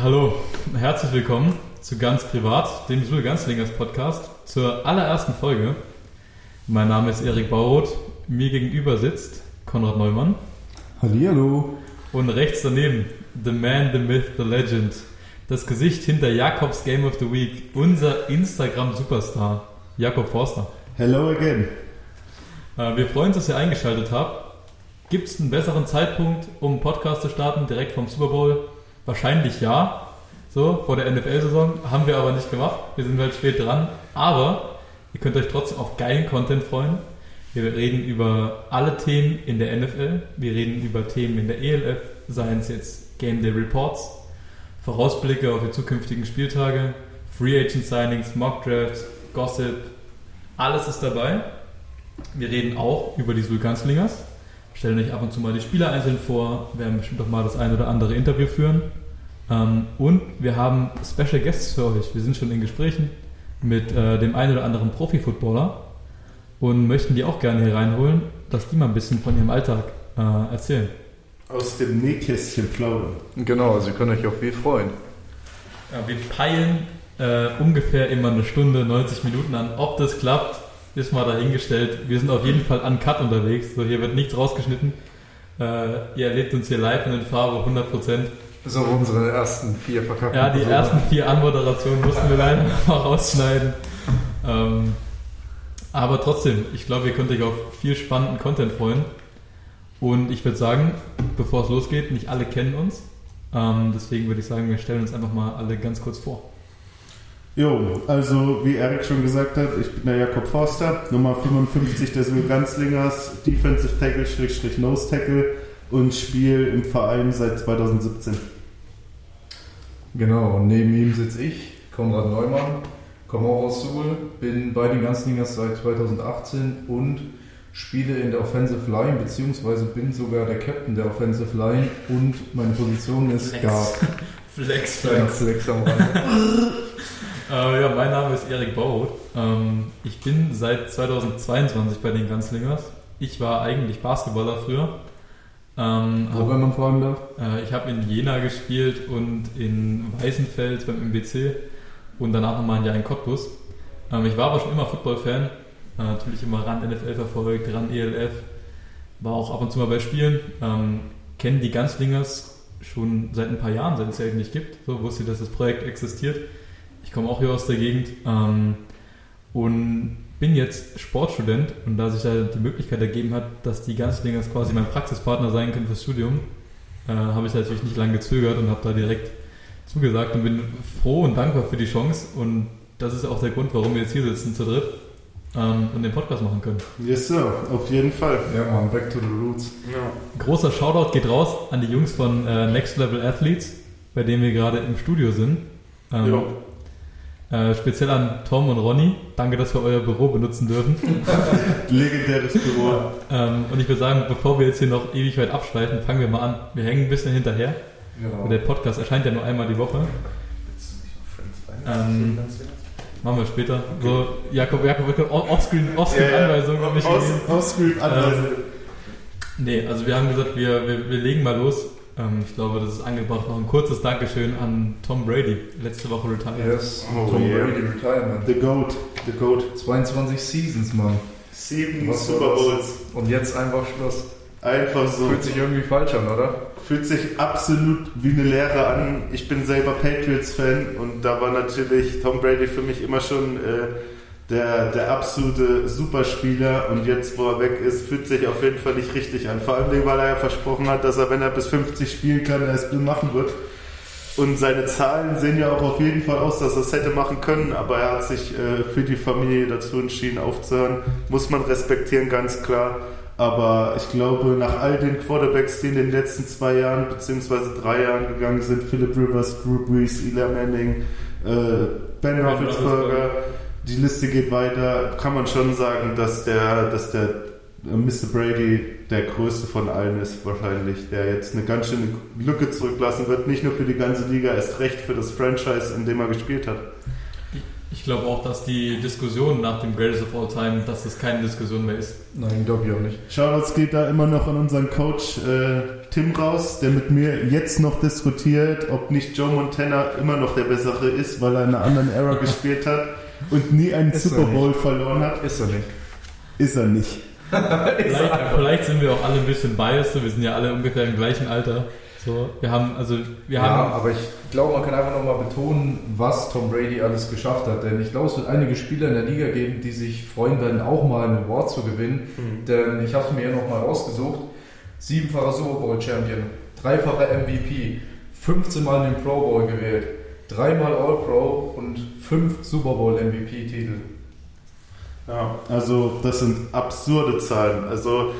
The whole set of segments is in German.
Hallo, herzlich willkommen zu Ganz Privat, dem Schule Ganzlingers Podcast, zur allerersten Folge. Mein Name ist Erik Bauroth, mir gegenüber sitzt Konrad Neumann. Hallihallo. Und rechts daneben, the man, the myth, the legend, das Gesicht hinter Jakobs Game of the Week, unser Instagram-Superstar, Jakob Forster. Hello again. Äh, wir freuen uns, dass ihr eingeschaltet habt. Gibt es einen besseren Zeitpunkt, um einen Podcast zu starten, direkt vom Super Bowl? Wahrscheinlich ja. So, vor der NFL-Saison. Haben wir aber nicht gemacht. Wir sind halt spät dran. Aber ihr könnt euch trotzdem auf geilen Content freuen. Wir reden über alle Themen in der NFL. Wir reden über Themen in der ELF, seien es jetzt Game Day Reports, Vorausblicke auf die zukünftigen Spieltage, Free Agent Signings, Mock Drafts, Gossip. Alles ist dabei. Wir reden auch über die Sulkanslingers stellen euch ab und zu mal die Spieler einzeln vor, werden bestimmt auch mal das ein oder andere Interview führen. Ähm, und wir haben Special Guests für euch. Wir sind schon in Gesprächen mit äh, dem einen oder anderen Profi-Footballer und möchten die auch gerne hier reinholen, dass die mal ein bisschen von ihrem Alltag äh, erzählen. Aus dem Nähkästchen plaudern. Genau, also ihr könnt euch auf viel freuen. Ja, wir peilen äh, ungefähr immer eine Stunde, 90 Minuten an. Ob das klappt, ist mal dahingestellt. Wir sind auf jeden Fall an Cut unterwegs. So, hier wird nichts rausgeschnitten. Äh, ihr erlebt uns hier live in Farbe 100%. So unsere ersten vier verkackten Ja, die ersten vier Anmoderationen mussten wir leider noch rausschneiden. Ähm, aber trotzdem, ich glaube, ihr könnt euch auf viel spannenden Content freuen. Und ich würde sagen, bevor es losgeht, nicht alle kennen uns. Ähm, deswegen würde ich sagen, wir stellen uns einfach mal alle ganz kurz vor. Jo, also wie Erik schon gesagt hat, ich bin der Jakob Forster, Nummer 55 des Ganzlingers, Defensive Tackle, Schrägstrich Nose Tackle und spiele im Verein seit 2017. Genau, und neben ihm sitze ich, Konrad Neumann, komme auch aus Suhl, bin bei den Ganzlingers seit 2018 und spiele in der Offensive Line, beziehungsweise bin sogar der Captain der Offensive Line und meine Position ist Flex. Guard. Flex, Flex, Flex am. Äh, ja, mein Name ist Erik Bauroth. Ähm, ich bin seit 2022 bei den Ganzlingers. Ich war eigentlich Basketballer früher. Ähm, Wo, wenn man fragen darf? Äh, ich habe in Jena gespielt und in Weißenfels beim MBC und danach nochmal ein Jahr in Cottbus. Ähm, ich war aber schon immer Football-Fan, äh, natürlich immer Rand NFL verfolgt, Rand ELF, war auch ab und zu mal bei Spielen, ähm, kenne die Ganzlingers schon seit ein paar Jahren, seit es ja nicht gibt, so wusste, dass das Projekt existiert. Ich komme auch hier aus der Gegend ähm, und bin jetzt Sportstudent und da sich da die Möglichkeit ergeben hat, dass die Ganzlingers quasi mein Praxispartner sein können fürs Studium, äh, habe ich natürlich nicht lange gezögert und habe da direkt zugesagt und bin froh und dankbar für die Chance und das ist auch der Grund, warum wir jetzt hier sitzen zu dritt ähm, und den Podcast machen können. Yes, sir, auf jeden Fall. Ja, man, back to the roots. Ja. Großer Shoutout geht raus an die Jungs von äh, Next Level Athletes, bei denen wir gerade im Studio sind. Ähm, Jo. Äh, speziell an Tom und Ronny. Danke, dass wir euer Büro benutzen dürfen. Legendäres Büro. ähm, und ich würde sagen, bevor wir jetzt hier noch ewig weit abschweifen, fangen wir mal an. Wir hängen ein bisschen hinterher. Genau. Der Podcast erscheint ja nur einmal die Woche. Ähm, machen wir später. So, Jakob, Jakob, Offscreen, Offscreen Anweisung habe ich gelesen. Aus, Ausscreen Anweisung. Nee, also wir haben gesagt, wir, wir, wir legen mal los. Ähm, ich glaube, das ist angebracht. Noch ein kurzes Dankeschön an Tom Brady. Letzte Woche retired. Yes, Oh, Tom yeah. Brady Retirement. The Goat, The Goat. 22 Seasons, Mann. Sieben Was Super? Bowls. Und jetzt einfach Schluss. Einfach so. Fühlt sich irgendwie falsch an, oder? Fühlt sich absolut wie eine Lehre an. Ich bin selber Patriots-Fan und da war natürlich Tom Brady für mich immer schon äh, der, der absolute Superspieler und jetzt, wo er weg ist, fühlt sich auf jeden Fall nicht richtig an. Vor allem, weil er ja versprochen hat, dass er, wenn er bis 50 spielen kann, er es machen wird. Und seine Zahlen sehen ja auch auf jeden Fall aus, dass er es hätte machen können, aber er hat sich äh, für die Familie dazu entschieden aufzuhören. Muss man respektieren, ganz klar. Aber ich glaube, nach all den Quarterbacks, die in den letzten zwei Jahren beziehungsweise drei Jahren gegangen sind, Philip Rivers, Drew Brees, Eli Manning, äh, Ben Roethlisberger, die Liste geht weiter, kann man schon sagen, dass der, dass der äh, Mr. Brady der größte von allen ist wahrscheinlich, der jetzt eine ganz schöne Lücke zurücklassen wird, nicht nur für die ganze Liga, erst recht für das Franchise, in dem er gespielt hat. Ich glaube auch, dass die Diskussion nach dem Greatest of All Time, dass das keine Diskussion mehr ist. Nein, glaube ich auch nicht. Shoutouts geht da immer noch an unseren Coach äh, Tim raus, der mit mir jetzt noch diskutiert, ob nicht Joe Montana immer noch der Bessere ist, weil er in einer anderen Era gespielt hat und nie einen Ist Super er Bowl verloren hat. Ist er nicht. Ist er nicht. Vielleicht, vielleicht sind wir auch alle ein bisschen biased, wir sind ja alle ungefähr im gleichen Alter. So, wir haben, also, wir ja, haben, aber ich glaube, man kann einfach nochmal betonen, was Tom Brady alles geschafft hat. Denn ich glaube, es wird einige Spieler in der Liga geben, die sich freuen werden, auch mal einen Award zu gewinnen. Denn ich habe es mir hier nochmal rausgesucht. Siebenfacher Super Bowl Champion, dreifacher MVP, 15 Mal in den Pro Bowl gewählt, dreimal All Pro und fünf Super Bowl MVP-Titel. Ja, also das sind absurde Zahlen. Also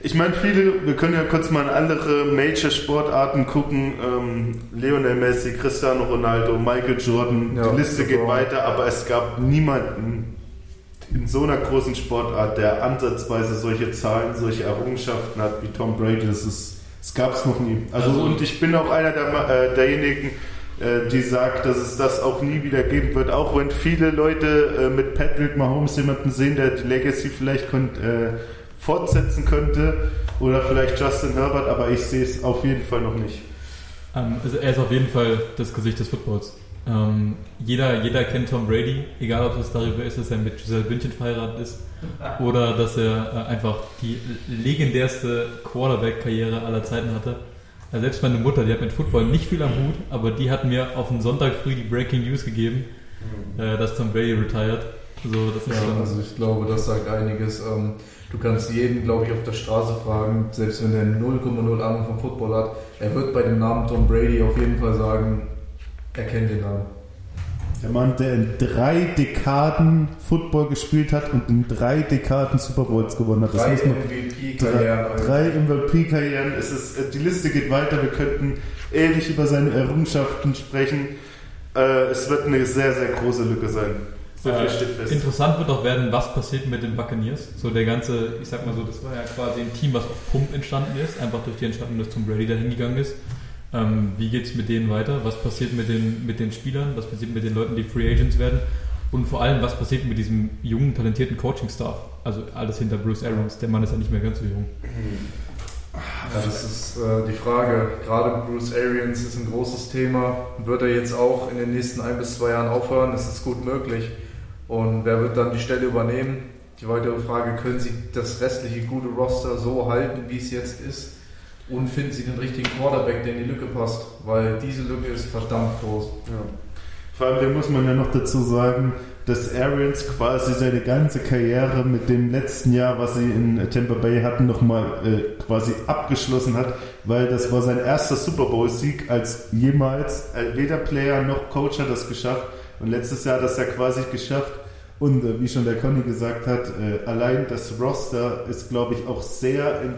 ich meine, viele, wir können ja kurz mal in andere Major-Sportarten gucken. Ähm, Lionel Messi, Cristiano Ronaldo, Michael Jordan, Ja, die Liste geht weiter, aber es gab niemanden in so einer großen Sportart, der ansatzweise solche Zahlen, solche Errungenschaften hat wie Tom Brady. Das ist, das gab es noch nie. Also, Also- und ich bin auch einer der, äh, derjenigen, die sagt, dass es das auch nie wieder geben wird, auch wenn viele Leute äh, mit Patrick Mahomes jemanden sehen, der die Legacy vielleicht äh, fortsetzen könnte oder vielleicht Justin Herbert, aber ich sehe es auf jeden Fall noch nicht. ähm, also er ist auf jeden Fall das Gesicht des Footballs. Ähm, jeder, jeder kennt Tom Brady, egal ob es darüber ist, dass er mit Giselle Bündchen verheiratet ist oder dass er äh, einfach die legendärste Quarterback-Karriere aller Zeiten hatte. Also selbst meine Mutter, die hat mit Football nicht viel am Hut, aber die hat mir auf den Sonntag früh die Breaking News gegeben, äh, dass Tom Brady retired. Also das ist Ja, schon, also ich glaube, das sagt einiges. Ähm, Du kannst jeden, glaube ich, auf der Straße fragen, selbst wenn er 0,0 Ahnung vom Football hat, er wird bei dem Namen Tom Brady auf jeden Fall sagen, er kennt den Namen. Der Mann, der in drei Dekaden Football gespielt hat und in drei Dekaden Super Bowls gewonnen hat. Das Drei MVP-Karrieren. Drei, drei MVP-Karrieren. Es ist, äh, die Liste geht weiter. Wir könnten ewig über seine Errungenschaften sprechen. Äh, es wird eine sehr, sehr große Lücke sein. So viel Äh, steht fest. Interessant wird auch werden, was passiert mit den Buccaneers. So der ganze, ich sag mal so, das war ja quasi ein Team, was auf Pump entstanden ist, einfach durch die Entscheidung, dass Tom Brady dahin gegangen ist. Ähm, wie geht's mit denen weiter? Was passiert mit den, mit den Spielern? Was passiert mit den Leuten, die Free Agents werden? Und vor allem, was passiert mit diesem jungen, talentierten Coaching-Staff? Also alles hinter Bruce Arians. Der Mann ist ja nicht mehr ganz so jung. Das ist äh, die Frage. Gerade Bruce Arians ist ein großes Thema. Wird er jetzt auch in den nächsten ein bis zwei Jahren aufhören? Das ist gut möglich. Und wer wird dann die Stelle übernehmen? Die weitere Frage, können Sie das restliche gute Roster so halten, wie es jetzt ist? Und finden Sie den richtigen Quarterback, der in die Lücke passt? Weil diese Lücke ist verdammt groß. Ja. Vor allem, da muss man ja noch dazu sagen, dass Arians quasi seine ganze Karriere mit dem letzten Jahr, was sie in Tampa Bay hatten, nochmal äh, quasi abgeschlossen hat, weil das war sein erster Super Bowl-Sieg als jemals. Äh, weder Player noch Coach hat das geschafft. Und letztes Jahr hat das ja quasi geschafft. Und äh, wie schon der Conny gesagt hat, äh, allein das Roster ist, glaube ich, auch sehr in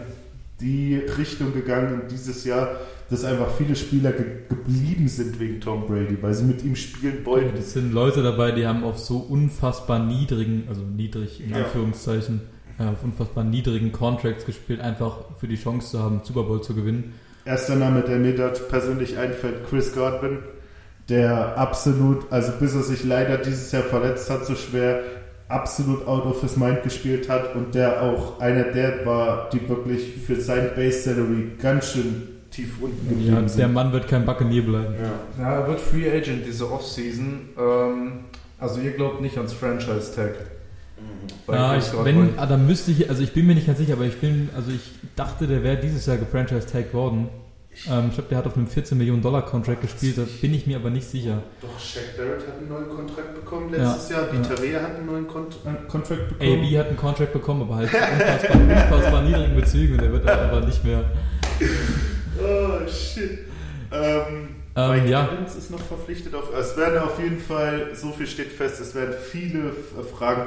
die Richtung gegangen dieses Jahr, dass einfach viele Spieler ge geblieben sind wegen Tom Brady, weil sie mit ihm spielen wollten. Das sind Leute dabei, die haben auf so unfassbar niedrigen, also niedrig in Ja. Anführungszeichen, äh, auf unfassbar niedrigen Contracts gespielt, einfach für die Chance zu haben, Super Bowl zu gewinnen. Erster Name, der mir dort persönlich einfällt, Chris Godwin, der absolut, also bis er sich leider dieses Jahr verletzt hat, so schwer, absolut out of his mind gespielt hat und der auch einer der war, die wirklich für sein Base Salary ganz schön tief unten geblieben Ja, der sind. Mann wird kein Buccaneer bleiben. Ja. Ja, er wird Free Agent diese Offseason. Ähm, also ihr glaubt nicht ans Franchise-Tag. bei Ja, Chris ich, wenn, ah, da müsste ich, also ich bin mir nicht ganz sicher, aber ich bin, also ich dachte, der wäre dieses Jahr gefranchise-tagged worden. Ähm, ich glaube, der hat auf einem 14 Millionen Dollar Contract gespielt, da bin ich mir aber nicht sicher. Doch, Shaq Barrett hat einen neuen Kontrakt bekommen Ja. letztes Jahr, Ja. Vita hat einen neuen Kont äh, Contract bekommen. AB hat einen Contract bekommen, aber halt unfassbar, unfassbar niedrigen Bezügen und der wird aber nicht mehr. Oh, shit. Ähm, Ähm, Mike ja. Evans ist noch verpflichtet. Auf, es werden auf jeden Fall, so viel steht fest, es werden viele F- Fragen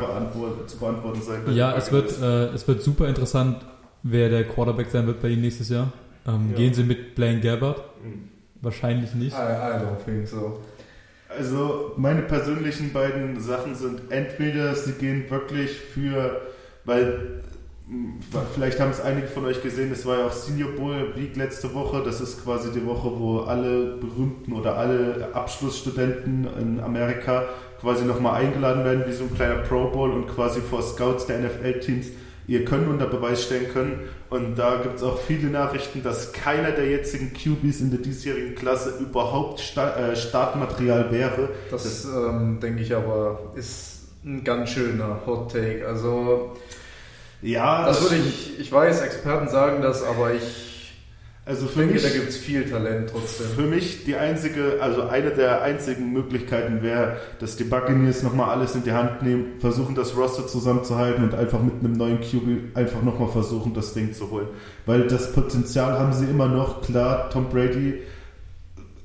zu beantworten sein. Ja, es wird, äh, es wird super interessant, wer der Quarterback sein wird bei ihm nächstes Jahr. Ähm, Ja. Gehen sie mit Blaine Gabbard? Mhm. Wahrscheinlich nicht. I, I don't think so. Also, meine persönlichen beiden Sachen sind entweder sie gehen wirklich für, weil mh, vielleicht haben es einige von euch gesehen, es war ja auch Senior Bowl Week letzte Woche. Das ist quasi die Woche, wo alle berühmten oder alle Abschlussstudenten in Amerika quasi nochmal eingeladen werden, wie so ein kleiner Pro Bowl und quasi vor Scouts der NFL-Teams ihr Können unter Beweis stellen können. Und da gibt es auch viele Nachrichten, dass keiner der jetzigen QBs in der diesjährigen Klasse überhaupt Sta äh, Startmaterial wäre. Das, das ähm, denke ich aber ist ein ganz schöner Hot Take. Also ja, das, das würde ich, ich weiß, Experten sagen das, aber ich also für denke, mich, da gibt es viel Talent trotzdem. Für mich die einzige, also eine der einzigen Möglichkeiten wäre, dass die Buccaneers nochmal alles in die Hand nehmen, versuchen das Roster zusammenzuhalten und einfach mit einem neuen QB einfach nochmal versuchen, das Ding zu holen. Weil das Potenzial haben sie immer noch. Klar, Tom Brady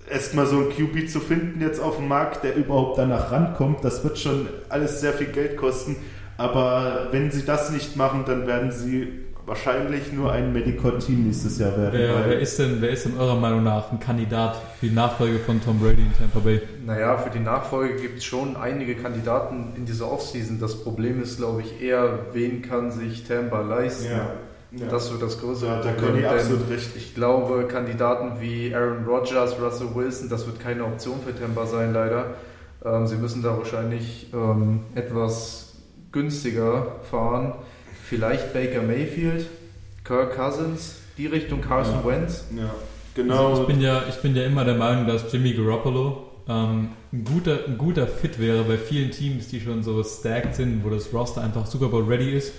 erstmal so ein QB zu finden jetzt auf dem Markt, der überhaupt danach rankommt, das wird schon alles sehr viel Geld kosten. Aber wenn sie das nicht machen, dann werden sie wahrscheinlich nur ein Medical-Team nächstes Jahr werden. Wer, wer, ist denn, wer ist denn eurer Meinung nach ein Kandidat für die Nachfolge von Tom Brady in Tampa Bay? Naja, für die Nachfolge gibt es schon einige Kandidaten in dieser Offseason. Das Problem ist, glaube ich, eher, wen kann sich Tampa leisten? Ja. Ja. Das wird das größere ja, da Problem. Da absolut recht. Ich glaube, Kandidaten wie Aaron Rodgers, Russell Wilson, das wird keine Option für Tampa sein, leider. Ähm, sie müssen da wahrscheinlich ähm, etwas günstiger fahren. Vielleicht Baker Mayfield, Kirk Cousins, die Richtung Carson ja. Wentz. Ja, genau. Also ich, bin ja, ich bin ja immer der Meinung, dass Jimmy Garoppolo ähm, ein, guter, ein guter Fit wäre bei vielen Teams, die schon so stacked sind, wo das Roster einfach Super Bowl ready ist,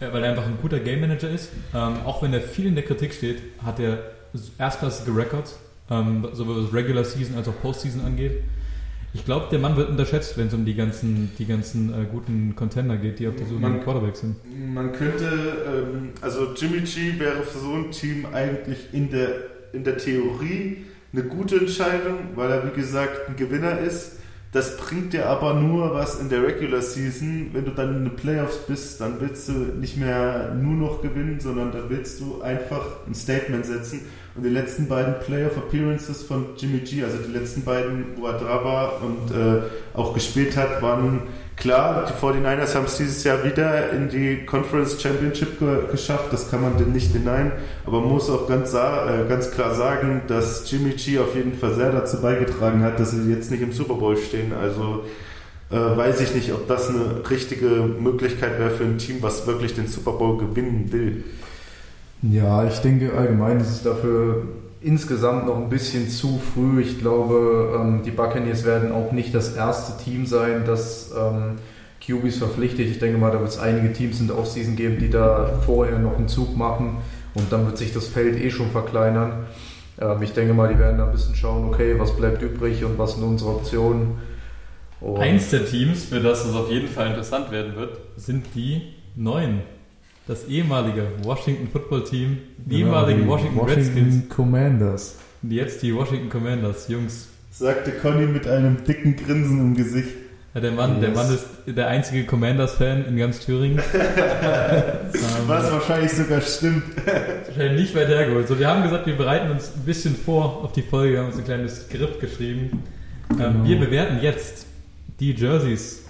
äh, weil er einfach ein guter Game Manager ist. Ähm, auch wenn er viel in der Kritik steht, hat er erstklassige Records, ähm, sowohl was Regular Season als auch Postseason angeht. Ich glaube, der Mann wird unterschätzt, wenn es um die ganzen, die ganzen äh, guten Contender geht, die auf der Suche nach Quarterback sind. Man könnte, ähm, also Jimmy G wäre für so ein Team eigentlich in der, in der Theorie eine gute Entscheidung, weil er, wie gesagt, ein Gewinner ist. Das bringt dir aber nur was in der Regular Season. Wenn du dann in den Playoffs bist, dann willst du nicht mehr nur noch gewinnen, sondern dann willst du einfach ein Statement setzen. Und die letzten beiden Playoff Appearances von Jimmy G, also die letzten beiden, wo er da war und äh, auch gespielt hat, waren klar. Die 49ers haben es dieses Jahr wieder in die Conference Championship ge geschafft, das kann man denn nicht denyen. Aber man muss auch ganz, äh, ganz klar sagen, dass Jimmy G auf jeden Fall sehr dazu beigetragen hat, dass sie jetzt nicht im Super Bowl stehen. Also äh, weiß ich nicht, ob das eine richtige Möglichkeit wäre für ein Team, was wirklich den Super Bowl gewinnen will. Ja, ich denke allgemein ist es dafür insgesamt noch ein bisschen zu früh. Ich glaube, ähm, die Buccaneers werden auch nicht das erste Team sein, das ähm, QBs verpflichtet. Ich denke mal, da wird es einige Teams in der Offseason geben, die da vorher noch einen Zug machen und dann wird sich das Feld eh schon verkleinern. Ähm, ich denke mal, die werden da ein bisschen schauen, okay, was bleibt übrig und was sind unsere Optionen. Und Eins der Teams, für das es auf jeden Fall interessant werden wird, sind die neuen das ehemalige Washington Football Team, die genau, ehemaligen die Washington, Washington Redskins. Commanders. Jetzt die Washington Commanders, Jungs. Sagte Conny mit einem dicken Grinsen im Gesicht. Ja, der Mann, yes. der Mann ist der einzige Commanders-Fan in ganz Thüringen. Was wahrscheinlich sogar stimmt. Wahrscheinlich nicht weit hergeholt. So, wir haben gesagt, wir bereiten uns ein bisschen vor auf die Folge, wir haben uns ein kleines Skript geschrieben. Ähm, genau. Ähm, wir bewerten jetzt die Jerseys,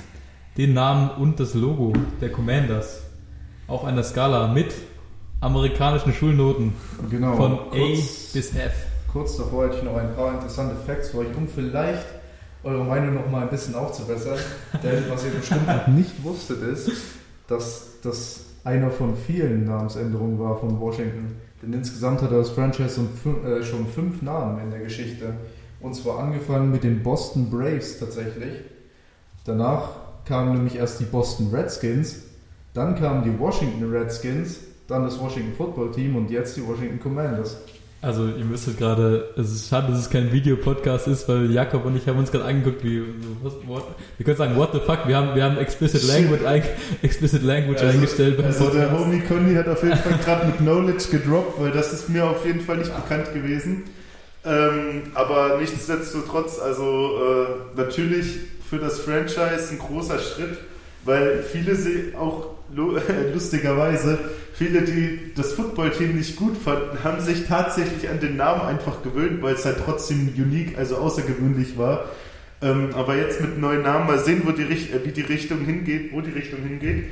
den Namen und das Logo der Commanders auf einer Skala mit amerikanischen Schulnoten genau. von kurz, A bis F. Kurz davor hätte ich noch ein paar interessante Facts für euch, um vielleicht eure Meinung noch mal ein bisschen aufzubessern. Denn was ihr bestimmt noch nicht wusstet, ist, dass das einer von vielen Namensänderungen war von Washington. Denn insgesamt hat das Franchise äh, schon fünf Namen in der Geschichte. Und zwar angefangen mit den Boston Braves tatsächlich. Danach kamen nämlich erst die Boston Redskins dann kamen die Washington Redskins, dann das Washington Football Team und jetzt die Washington Commanders. Also ihr müsstet gerade, es ist schade, dass es kein Videopodcast ist, weil Jakob und ich haben uns gerade angeguckt, wie, was, what, wir können sagen, what the fuck, wir haben, wir haben explicit language, ein, explicit language also, eingestellt. also der Homie Conny hat auf jeden Fall gerade mit Knowledge gedroppt, weil das ist mir auf jeden Fall nicht bekannt gewesen. Ähm, aber nichtsdestotrotz, also äh, natürlich für das Franchise ein großer Schritt, weil viele sie auch lustigerweise, viele, die das Footballteam nicht gut fanden, haben sich tatsächlich an den Namen einfach gewöhnt, weil es halt trotzdem unique, also außergewöhnlich war. Ähm, aber jetzt mit neuen Namen mal sehen, wo die, äh, wie die Richtung hingeht, wo die Richtung hingeht.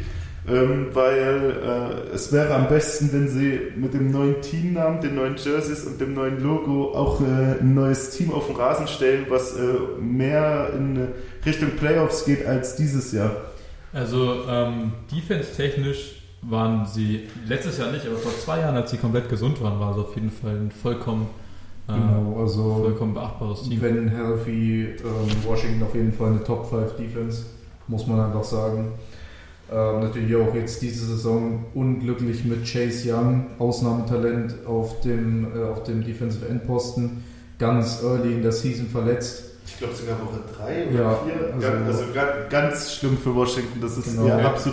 ähm, weil äh, es wäre am besten, wenn sie mit dem neuen Teamnamen, den neuen Jerseys und dem neuen Logo auch äh, ein neues Team auf den Rasen stellen, was äh, mehr in Richtung Playoffs geht als dieses Jahr. Also ähm, defense-technisch waren sie letztes Jahr nicht, aber vor zwei Jahren, als sie komplett gesund waren, war es auf jeden Fall ein vollkommen, äh, Genau, also vollkommen beachtbares Team. wenn healthy, ähm, Washington auf jeden Fall eine Top 5 Defense, muss man einfach sagen. Ähm, natürlich auch jetzt diese Saison unglücklich mit Chase Young, Ausnahmetalent auf dem, äh, auf dem Defensive Endposten, ganz early in der Season verletzt. Ich glaube sogar Woche 3 oder Ja, 4. also- Also, also ga- ganz schlimm für Washington. Das ist Genau. ihr Ja, ich, dachte,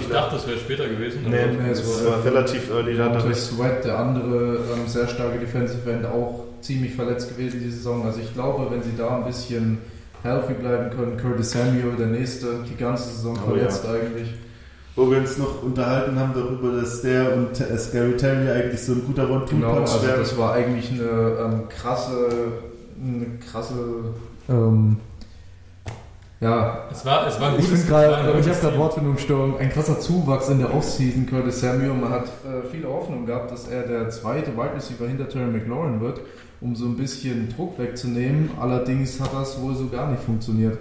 ich dachte, das wäre später gewesen. Nee, nee, es war war- relativ early. Da recht. Sweat, der andere ähm, sehr starke Defensive End, auch ziemlich verletzt gewesen diese Saison. Also ich glaube, wenn sie da ein bisschen healthy bleiben können, Curtis Samuel, der nächste, die ganze Saison Oh, verletzt eigentlich. Wo wir uns noch unterhalten haben darüber, dass der und äh, Scary Terry eigentlich so ein guter two Genau, also wären. das war eigentlich eine ähm, krasse, eine krasse, ähm, ja, Es war, es war ein ich, gutes es war ein ich habe gerade. Wortfindungsstörung. Ein krasser Zuwachs in der Offseason, Curtis Samuel. Man hat äh, viele Hoffnung gehabt, dass er der zweite Wide Receiver hinter Terry McLaurin wird, um so ein bisschen Druck wegzunehmen. Allerdings hat das wohl so gar nicht funktioniert.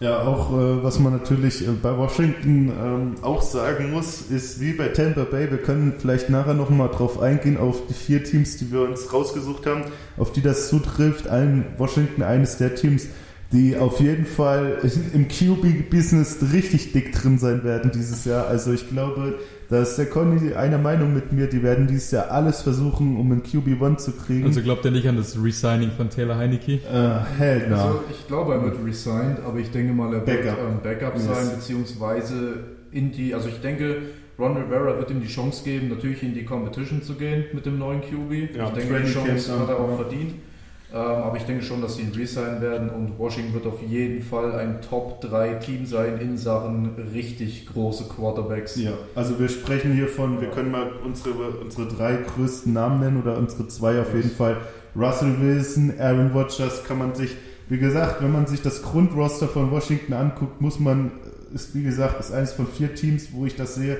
Ja, auch äh, was man natürlich äh, bei Washington ähm, auch sagen muss, ist wie bei Tampa Bay, wir können vielleicht nachher nochmal drauf eingehen, auf die vier Teams, die wir uns rausgesucht haben, auf die das zutrifft. Allen Washington eines der Teams, die auf jeden Fall im QB-Business richtig dick drin sein werden dieses Jahr. Also ich glaube, da ist der Conny einer Meinung mit mir, die werden dieses Jahr alles versuchen, um einen QB1 zu kriegen. Also glaubt ihr nicht an das Resigning von Taylor Heineke? äh, hell no. Also ich glaube, er wird resigned, aber ich denke mal, er wird Backup. ähm, Backup Yes. sein, beziehungsweise in die, also ich denke, Ron Rivera wird ihm die Chance geben, natürlich in die Competition zu gehen mit dem neuen QB. Ja, ich denke, die Chance hat er auch verdient. Ähm, aber ich denke schon, dass sie ihn resignen werden und Washington wird auf jeden Fall ein Top-3-Team sein in Sachen richtig große Quarterbacks. Ja, also wir sprechen hier von, wir können mal unsere, unsere drei größten Namen nennen oder unsere zwei auf jeden Fall. Russell Wilson, Aaron Rodgers kann man sich, wie gesagt, wenn man sich das Grundroster von Washington anguckt, muss man, ist wie gesagt, ist eines von vier Teams, wo ich das sehe,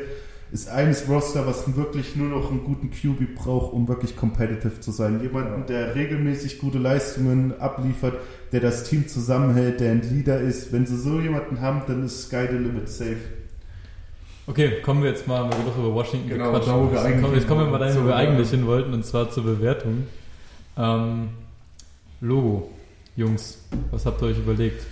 ist eines Roster, was wirklich nur noch einen guten QB braucht, um wirklich competitive zu sein. Jemanden, Ja. der regelmäßig gute Leistungen abliefert, der das Team zusammenhält, der ein Leader ist. Wenn sie so jemanden haben, dann ist Sky the Limit safe. Okay, kommen wir jetzt mal, weil wir doch über Washington Genau, gequatscht wo wir haben. eigentlich Jetzt kommen wir mal dahin, wo wir eigentlich hin wollten, und zwar zur Bewertung. Ähm, Logo, Jungs, was habt ihr euch überlegt?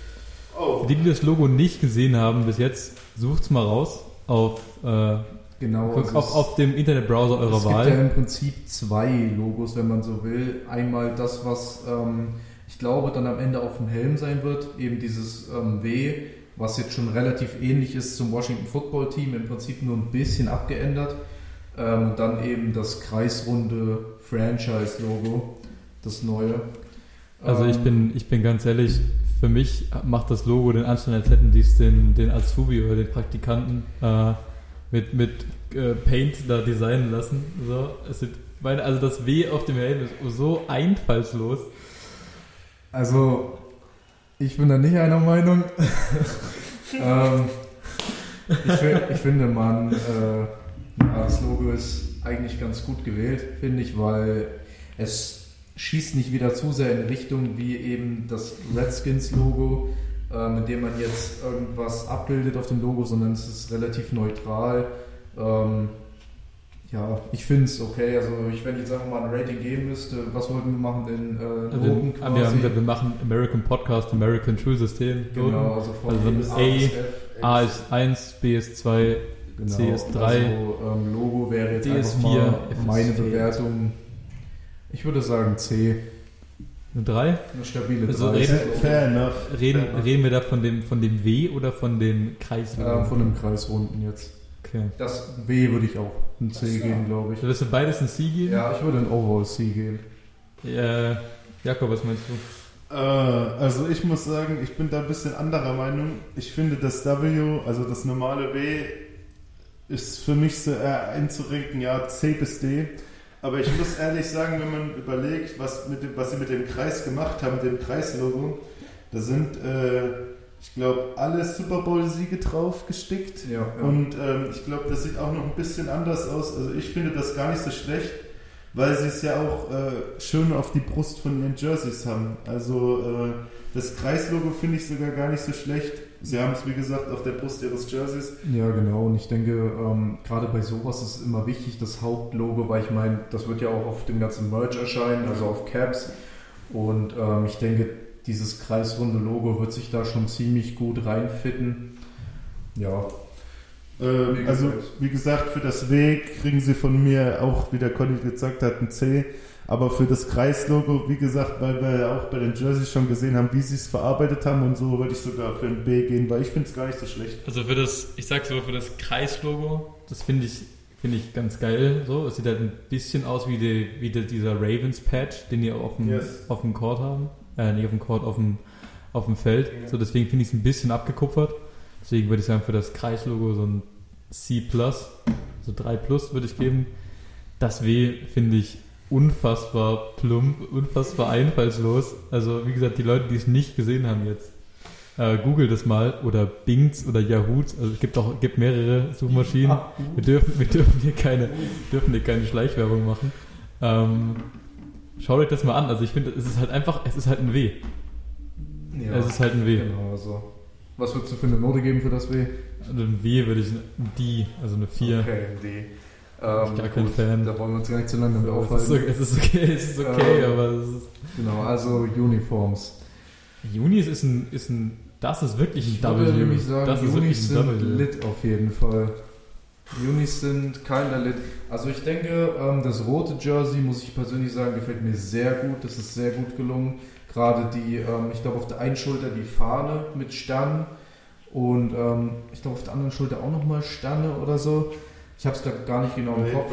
Oh, Für die, die das Logo nicht gesehen haben bis jetzt, sucht's mal raus auf, äh, Genau. also auf, es- auf dem Internetbrowser eurer es Wahl. gibt ja im Prinzip zwei Logos, wenn man so will. Einmal das, was ähm, ich glaube dann am Ende auf dem Helm sein wird, eben dieses ähm, W, was jetzt schon relativ ähnlich ist zum Washington Football Team, im Prinzip nur ein bisschen abgeändert. Ähm, und dann eben das kreisrunde Franchise-Logo, das neue. Also ich Ähm, bin, ich bin ganz ehrlich, für mich macht das Logo den Anschein, als hätten die es den, den Azubi oder den Praktikanten äh, mit, mit äh, Paint da designen lassen. So, es sind, meine, also das W auf dem Helm ist so einfallslos. Also, ich bin da nicht einer Meinung. ähm, ich, ich finde, man, äh, das Logo ist eigentlich ganz gut gewählt, finde ich, weil es schießt nicht wieder zu sehr in Richtung wie eben das Redskins-Logo, äh, mit dem man jetzt irgendwas abbildet auf dem Logo, sondern es ist relativ neutral. Ähm, ja, ich finde es okay. Also, ich, wenn ich jetzt einfach mal ein Rating geben müsste, was wollten wir machen? Den äh, Also Noten wir, haben gesagt, wir machen American Podcast, American Schulsystem. Genau, also von Also A A, bis F, A ist 1, B ist 2, Genau, C ist 3. Also, ähm, Logo wäre jetzt D ist einfach 4, mal ist meine 4. Bewertung. Ich würde sagen C. eine 3. Eine stabile Also 3. reden- fair enough. Reden, Fair enough. reden wir da von dem, von dem W oder von dem Kreis? ähm, von dem Kreisrunden jetzt. okay. Das W würde ich auch ein C geben, glaube ich. Willst du beides ein C geben? Ja, ich würde ein Overall C geben. Äh, Jakob, was meinst du? Äh, also ich muss sagen, ich bin da ein bisschen anderer Meinung. Ich finde das W, also das normale W, ist für mich so eher einzurenken, ja, C bis D. Aber ich muss ehrlich sagen, wenn man überlegt, was, mit dem, was sie mit dem Kreis gemacht haben, dem Kreislogo, da sind, äh, ich glaube, alle Super Bowl-Siege drauf gestickt. Ja, ja. Und ähm, ich glaube, das sieht auch noch ein bisschen anders aus. Also ich finde das gar nicht so schlecht, weil sie es ja auch äh, schön auf die Brust von ihren Jerseys haben. Also äh, das Kreislogo finde ich sogar gar nicht so schlecht. Sie haben es, wie gesagt, auf der Brust ihres Jerseys. Ja, genau. Und ich denke, ähm, gerade bei sowas ist es immer wichtig, das Hauptlogo, weil ich meine, das wird ja auch auf dem ganzen Merch erscheinen, also auf Caps. Und ähm, ich denke, dieses kreisrunde Logo wird sich da schon ziemlich gut reinfitten. Ja, Äh, Wie also, wie gesagt, für das W kriegen sie von mir auch, wie der Conny gesagt hat, ein C. Aber für das Kreislogo, wie gesagt, weil wir ja auch bei den Jerseys schon gesehen haben, wie sie es verarbeitet haben und so, würde ich sogar für ein B gehen, weil ich finde es gar nicht so schlecht. Also für das, ich sag's so, für das Kreislogo, das finde ich, finde ich ganz geil. So, es sieht halt ein bisschen aus wie, die, wie die, dieser Ravens Patch, den die auf dem, Yes. auf dem Court haben. Äh, nicht auf dem Court, auf dem, auf dem Feld. Ja. So, deswegen finde ich es ein bisschen abgekupfert. Deswegen würde ich sagen, für das Kreislogo so ein C+, so 3 Plus würde ich geben. Das W finde ich unfassbar plump, unfassbar einfallslos. Also, wie gesagt, die Leute, die es nicht gesehen haben jetzt, äh, Google das mal oder Bings oder Yahoo. Also es gibt auch gibt mehrere Suchmaschinen. Ah, Wir dürfen, wir dürfen hier keine, dürfen hier keine Schleichwerbung machen. Ähm, schaut euch das mal an. Also ich finde, es ist halt einfach, es ist halt ein W. ja. Es ist halt ein W. Genau, also. Was würdest du für eine Note geben für das W? Also ein W würde ich ein D, also eine 4. Okay, D. Ich Ähm, gar kein Fan. Da wollen wir uns gar nicht zu lange damit aufhalten. es ist okay, es ist okay, Ähm, aber es ist, Genau, also Uniforms. Junis ist ein, ist ein, das ist wirklich ein Ich würde W. nämlich sagen, das Unis sind W. lit auf jeden Fall. Unis sind keiner lit. Also ich denke, ähm, das rote Jersey, muss ich persönlich sagen, gefällt mir sehr gut. Das ist sehr gut gelungen. Gerade die, ähm, ich glaube auf der einen Schulter die Fahne mit Sternen und ähm, ich glaube auf der anderen Schulter auch nochmal Sterne oder so. Ich habe es gerade gar nicht genau im Kopf.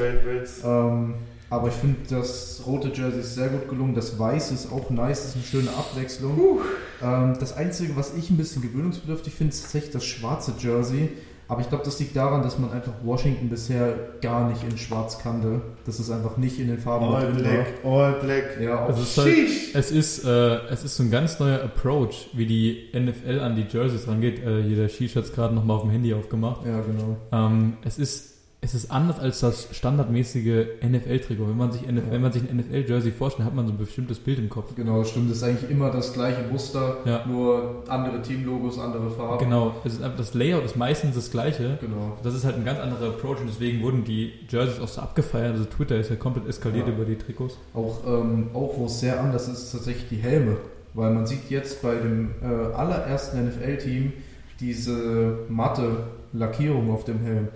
Ähm, aber ich finde, das rote Jersey ist sehr gut gelungen. Das Weiße ist auch nice, das ist eine schöne Abwechslung. Ähm, das Einzige, was ich ein bisschen gewöhnungsbedürftig finde, ist tatsächlich das schwarze Jersey. Aber ich glaube, das liegt daran, dass man einfach Washington bisher gar nicht in schwarz kannte. Das ist einfach nicht in den Farben All black, all black. Ja, Also auch es ist, halt, es, ist, äh, es ist so ein ganz neuer Approach, wie die NFL an die Jerseys rangeht. Äh, hier der Shish hat es gerade nochmal auf dem Handy aufgemacht. ja, genau. Ähm, es, ist, es ist anders als das standardmäßige NFL-Trikot. Wenn man sich, NFL, Ja. wenn man sich ein NFL-Jersey vorstellt, hat man so ein bestimmtes Bild im Kopf. Genau, stimmt. Das ist eigentlich immer das gleiche Muster, Ja. nur andere Teamlogos, andere Farben. Genau, es ist einfach das Layout ist meistens das gleiche. Genau. Das ist halt ein ganz anderer Approach und deswegen wurden die Jerseys auch so abgefeiert. Also Twitter ist ja komplett eskaliert Ja. über die Trikots. Auch, ähm, auch wo es sehr anders ist, ist tatsächlich die Helme. Weil man sieht jetzt bei dem äh, allerersten NFL-Team diese matte Lackierung auf dem Helm.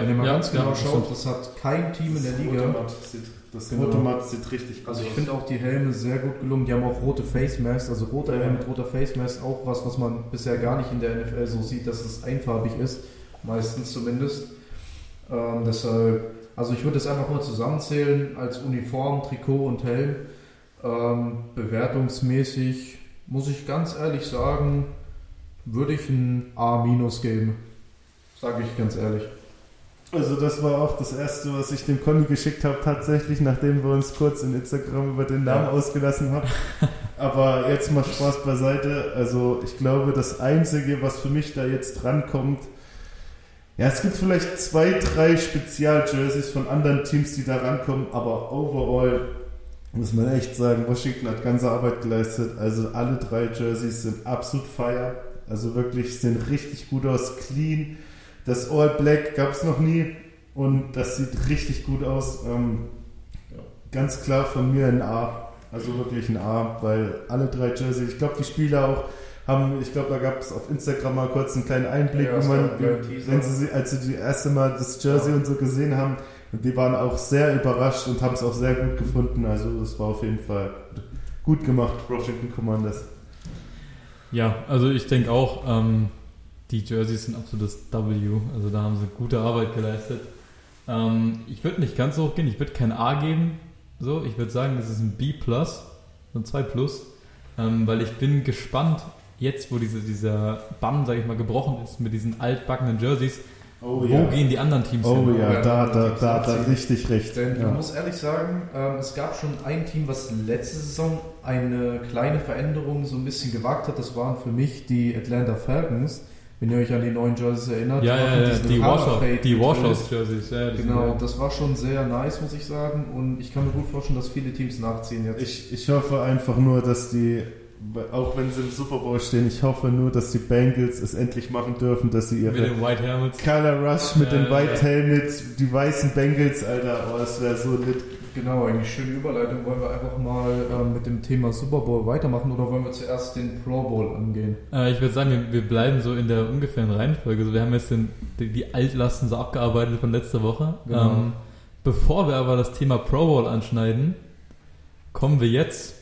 Wenn ihr mal ganz genau das schaut, das hat kein Team in der Das Liga. sieht, das Genau. rote Matt sieht richtig gut Also ich finde auch die Helme sehr gut gelungen. Die haben auch rote Face Masks, also roter Helm mit roter Face Mask, auch was, was man bisher gar nicht in der NFL so sieht, dass es einfarbig ist, meistens zumindest. Ähm, deshalb, also ich würde es einfach mal zusammenzählen als Uniform, Trikot und Helm. Ähm, bewertungsmäßig muss ich ganz ehrlich sagen, würde ich ein A- geben. Sage ich ganz ehrlich. Also das war auch das erste, was ich dem Conny geschickt habe, tatsächlich, nachdem wir uns kurz in Instagram über den Namen Ja. ausgelassen haben. Aber jetzt mal Spaß beiseite. Also ich glaube, das Einzige, was für mich da jetzt drankommt, ja, es gibt vielleicht zwei, drei Spezial-Jerseys von anderen Teams, die da rankommen, aber overall muss man echt sagen, Washington hat ganze Arbeit geleistet. Also alle drei Jerseys sind absolut fire. Also wirklich sehen richtig gut aus, clean. Das All Black gab es noch nie und das sieht richtig gut aus. Ähm, Ganz klar von mir ein A. Also wirklich ein A, weil alle drei Jerseys, ich glaube, die Spieler auch haben, ich glaube, da gab es auf Instagram mal kurz einen kleinen Einblick, Ja, es man, wenn sie, sie- als sie die erste Mal das Jersey Ja. und so gesehen haben, und die waren auch sehr überrascht und haben es auch sehr gut gefunden. Also das war auf jeden Fall gut gemacht, Washington Commanders. Ja, also ich denke auch, ähm, die Jerseys sind absolutes W. Also da haben sie gute Arbeit geleistet. Ähm, ich würde nicht ganz so hoch gehen, ich würde kein A geben. So, ich würde sagen, das ist ein B+, so ein 2 Plus, ähm, weil ich bin gespannt, jetzt wo diese, dieser Bann, sage ich mal, gebrochen ist mit diesen altbackenen Jerseys, Oh Wo gehen die anderen Teams Oh hin? ja, Ja, da, da, da, da richtig recht. Denn Ja. man muss ehrlich sagen, ähm, es gab schon ein Team, was letzte Saison eine kleine Veränderung so ein bisschen gewagt hat. Das waren für mich die Atlanta Falcons. Wenn ihr euch an die neuen Jerseys erinnert. Ja, die ja, ja, diesen die, mit Washouts-Jerseys. Ja, Genau, geil. das war schon sehr nice, muss ich sagen. Und ich kann mir gut vorstellen, dass viele Teams nachziehen jetzt. Ich, ich hoffe einfach nur, dass die, auch wenn sie im Super Bowl stehen, ich hoffe nur, dass die Bengals es endlich machen dürfen, dass sie Mit ihre den White Helmets. Color Rush mit Ja, den ja, White ja. Helmets, die weißen Bengals, Alter, oh, das wäre so lit. Genau, eigentlich schöne Überleitung. Wollen wir einfach mal ähm, mit dem Thema Super Bowl weitermachen oder wollen wir zuerst den Pro Bowl angehen? Äh, ich würde sagen, wir, wir bleiben so in der ungefähren Reihenfolge. Also wir haben jetzt den, die, die Altlasten so abgearbeitet von letzter Woche. Genau. Ähm, bevor wir aber das Thema Pro Bowl anschneiden, kommen wir jetzt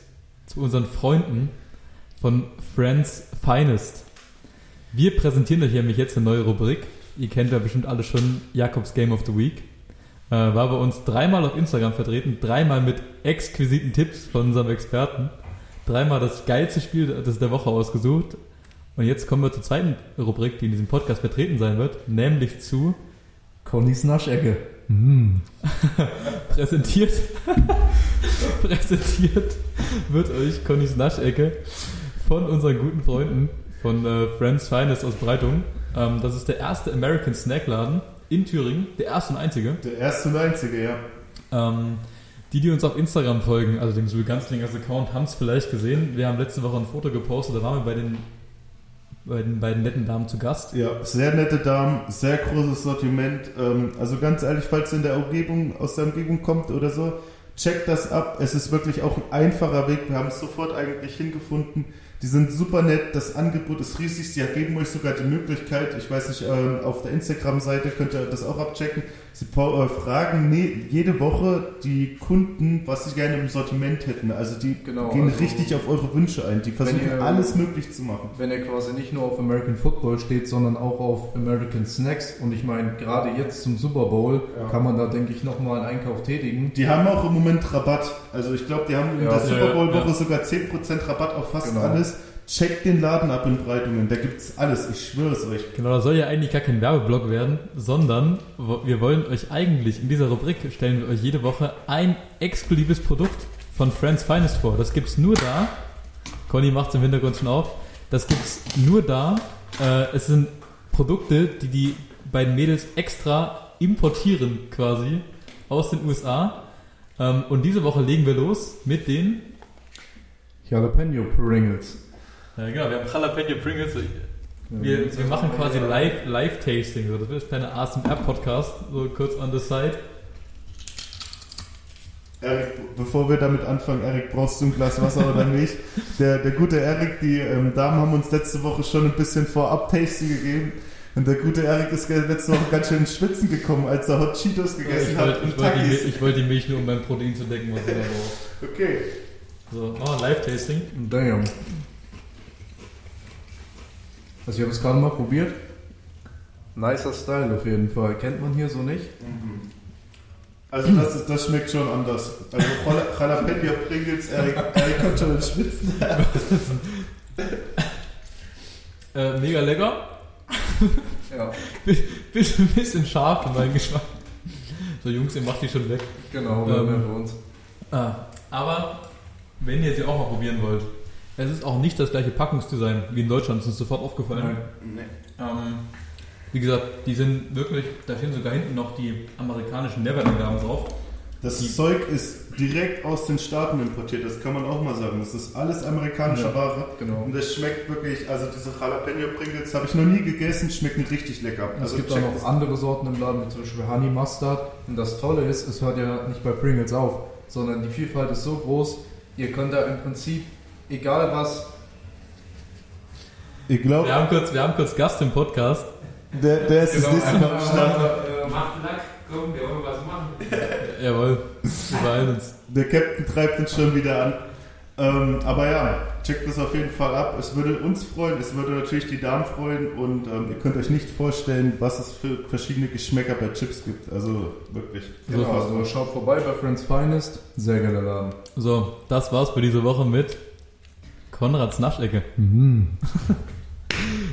zu unseren Freunden von Friends Finest. Wir präsentieren euch nämlich jetzt eine neue Rubrik. Ihr kennt ja bestimmt alle schon Jakobs Game of the Week. Äh, war bei uns dreimal auf Instagram vertreten, dreimal mit exquisiten Tipps von unserem Experten. Dreimal das geilste Spiel des der Woche ausgesucht. Und jetzt kommen wir zur zweiten Rubrik, die in diesem Podcast vertreten sein wird, nämlich zu Connys Naschecke. präsentiert präsentiert wird euch Connys Naschecke von unseren guten Freunden von äh, Friends Finest aus Breitung. Ähm, das ist der erste American Snackladen in Thüringen, der erste und einzige. Der erste und einzige, ja. Ähm, die, die uns auf Instagram folgen, also dem Sul Ganzlingers Account, haben es vielleicht gesehen. Wir haben letzte Woche ein Foto gepostet, da waren wir bei den, bei den beiden netten Damen zu Gast. Ja, sehr nette Damen, sehr großes Sortiment. Ähm, also ganz ehrlich, falls ihr in der Umgebung, aus der Umgebung kommt oder so, checkt das ab. Es ist wirklich auch ein einfacher Weg. Wir haben es sofort eigentlich hingefunden. Die sind super nett, das Angebot ist riesig. Sie geben euch sogar die Möglichkeit, ich weiß nicht, ähm, auf der Instagram-Seite könnt ihr das auch abchecken. Sie äh, fragen ne, jede Woche die Kunden, was sie gerne im Sortiment hätten. Also die Genau, gehen also richtig auf eure Wünsche ein. Die versuchen ihr- alles möglich zu machen. Wenn er quasi nicht nur auf American Football steht, sondern auch auf American Snacks. Und ich meine, gerade jetzt zum Super Bowl Ja. kann man da, denke ich, nochmal einen Einkauf tätigen. Die haben auch im Moment Rabatt. Also ich glaube, die haben in Ja, der ja, Super Bowl Woche ja. sogar 10% Rabatt auf fast Genau. alles. Checkt den Laden ab in Breitungen, da gibt's alles, ich schwöre es euch. Genau, das soll ja eigentlich gar kein Werbeblock werden, sondern wir wollen euch eigentlich in dieser Rubrik stellen wir euch jede Woche ein exklusives Produkt von Friends Finest vor. Das gibt's nur da. Conny macht im Hintergrund schon auf. Das gibt's nur da. Äh, es sind Produkte, die die beiden Mädels extra importieren quasi aus den USA. Ähm, und diese Woche legen wir los mit den Jalapeno Pringles. Ja, genau, wir haben Jalapeno Pringles. Wir, wir machen quasi Live- Live-Tasting. so. das wird ein kleiner ASMR-Podcast, so kurz on the side. Erik, bevor wir damit anfangen, Erik, brauchst du ein Glas Wasser oder nicht? Der, der gute Erik, die ähm, Damen haben uns letzte Woche schon ein bisschen Vorab-Tasting gegeben. Und der gute Erik ist letzte Woche ganz schön ins Schwitzen gekommen, als er Hot Cheetos gegessen Ich hat wollte und ich wollte die, ich wollte die Milch nur, um beim Protein zu decken, was wir da brauchen. Okay. So, oh, Live-Tasting. Damn. Also ich habe es gerade mal probiert. Nicer Style auf jeden Fall. Kennt man hier so nicht? Also das, ist, das schmeckt schon anders. Also Jala- Jalapeno Pringles, Erik, Erik kommt schon ins Schwitzen. Äh, mega lecker. Ja, Bisschen, bisschen scharf für meinen Geschmack. So, Jungs, ihr macht die schon weg. genau, Ähm, ähm, für uns. Ah, aber wenn ihr sie auch mal probieren wollt, es ist auch nicht das gleiche Packungsdesign wie in Deutschland, das ist sofort aufgefallen. Nee. Ähm, wie gesagt, die sind wirklich, da stehen sogar hinten noch die amerikanischen Neverland-Gaben drauf. Das Die- Zeug ist direkt aus den Staaten importiert, das kann man auch mal sagen. Das ist alles amerikanische Ja, Ware. genau. Und das schmeckt wirklich, also diese Jalapeno Pringles habe ich noch nie gegessen, schmecken richtig lecker. Es Also gibt auch noch es. andere Sorten im Laden, wie zum Beispiel Honey Mustard. Und das Tolle ist, es hört ja nicht bei Pringles auf, sondern die Vielfalt ist so groß, ihr könnt da im Prinzip, egal was, Ich glaube, Wir haben kurz, wir haben kurz Gast im Podcast. der, der ist das Genau, nächste Mal am Start. äh, Macht Lack, komm, wir wollen was machen. Jawohl, wir beeilen uns. Der Captain treibt uns schon wieder an. Ähm, aber ja, checkt das auf jeden Fall ab. Es würde uns freuen, es würde natürlich die Damen freuen und ähm, ihr könnt euch nicht vorstellen, was es für verschiedene Geschmäcker bei Chips gibt. Also wirklich. Genau, also schaut vorbei bei Friends Finest. Sehr geiler Laden. So, das war's für diese Woche mit Konrads Naschecke.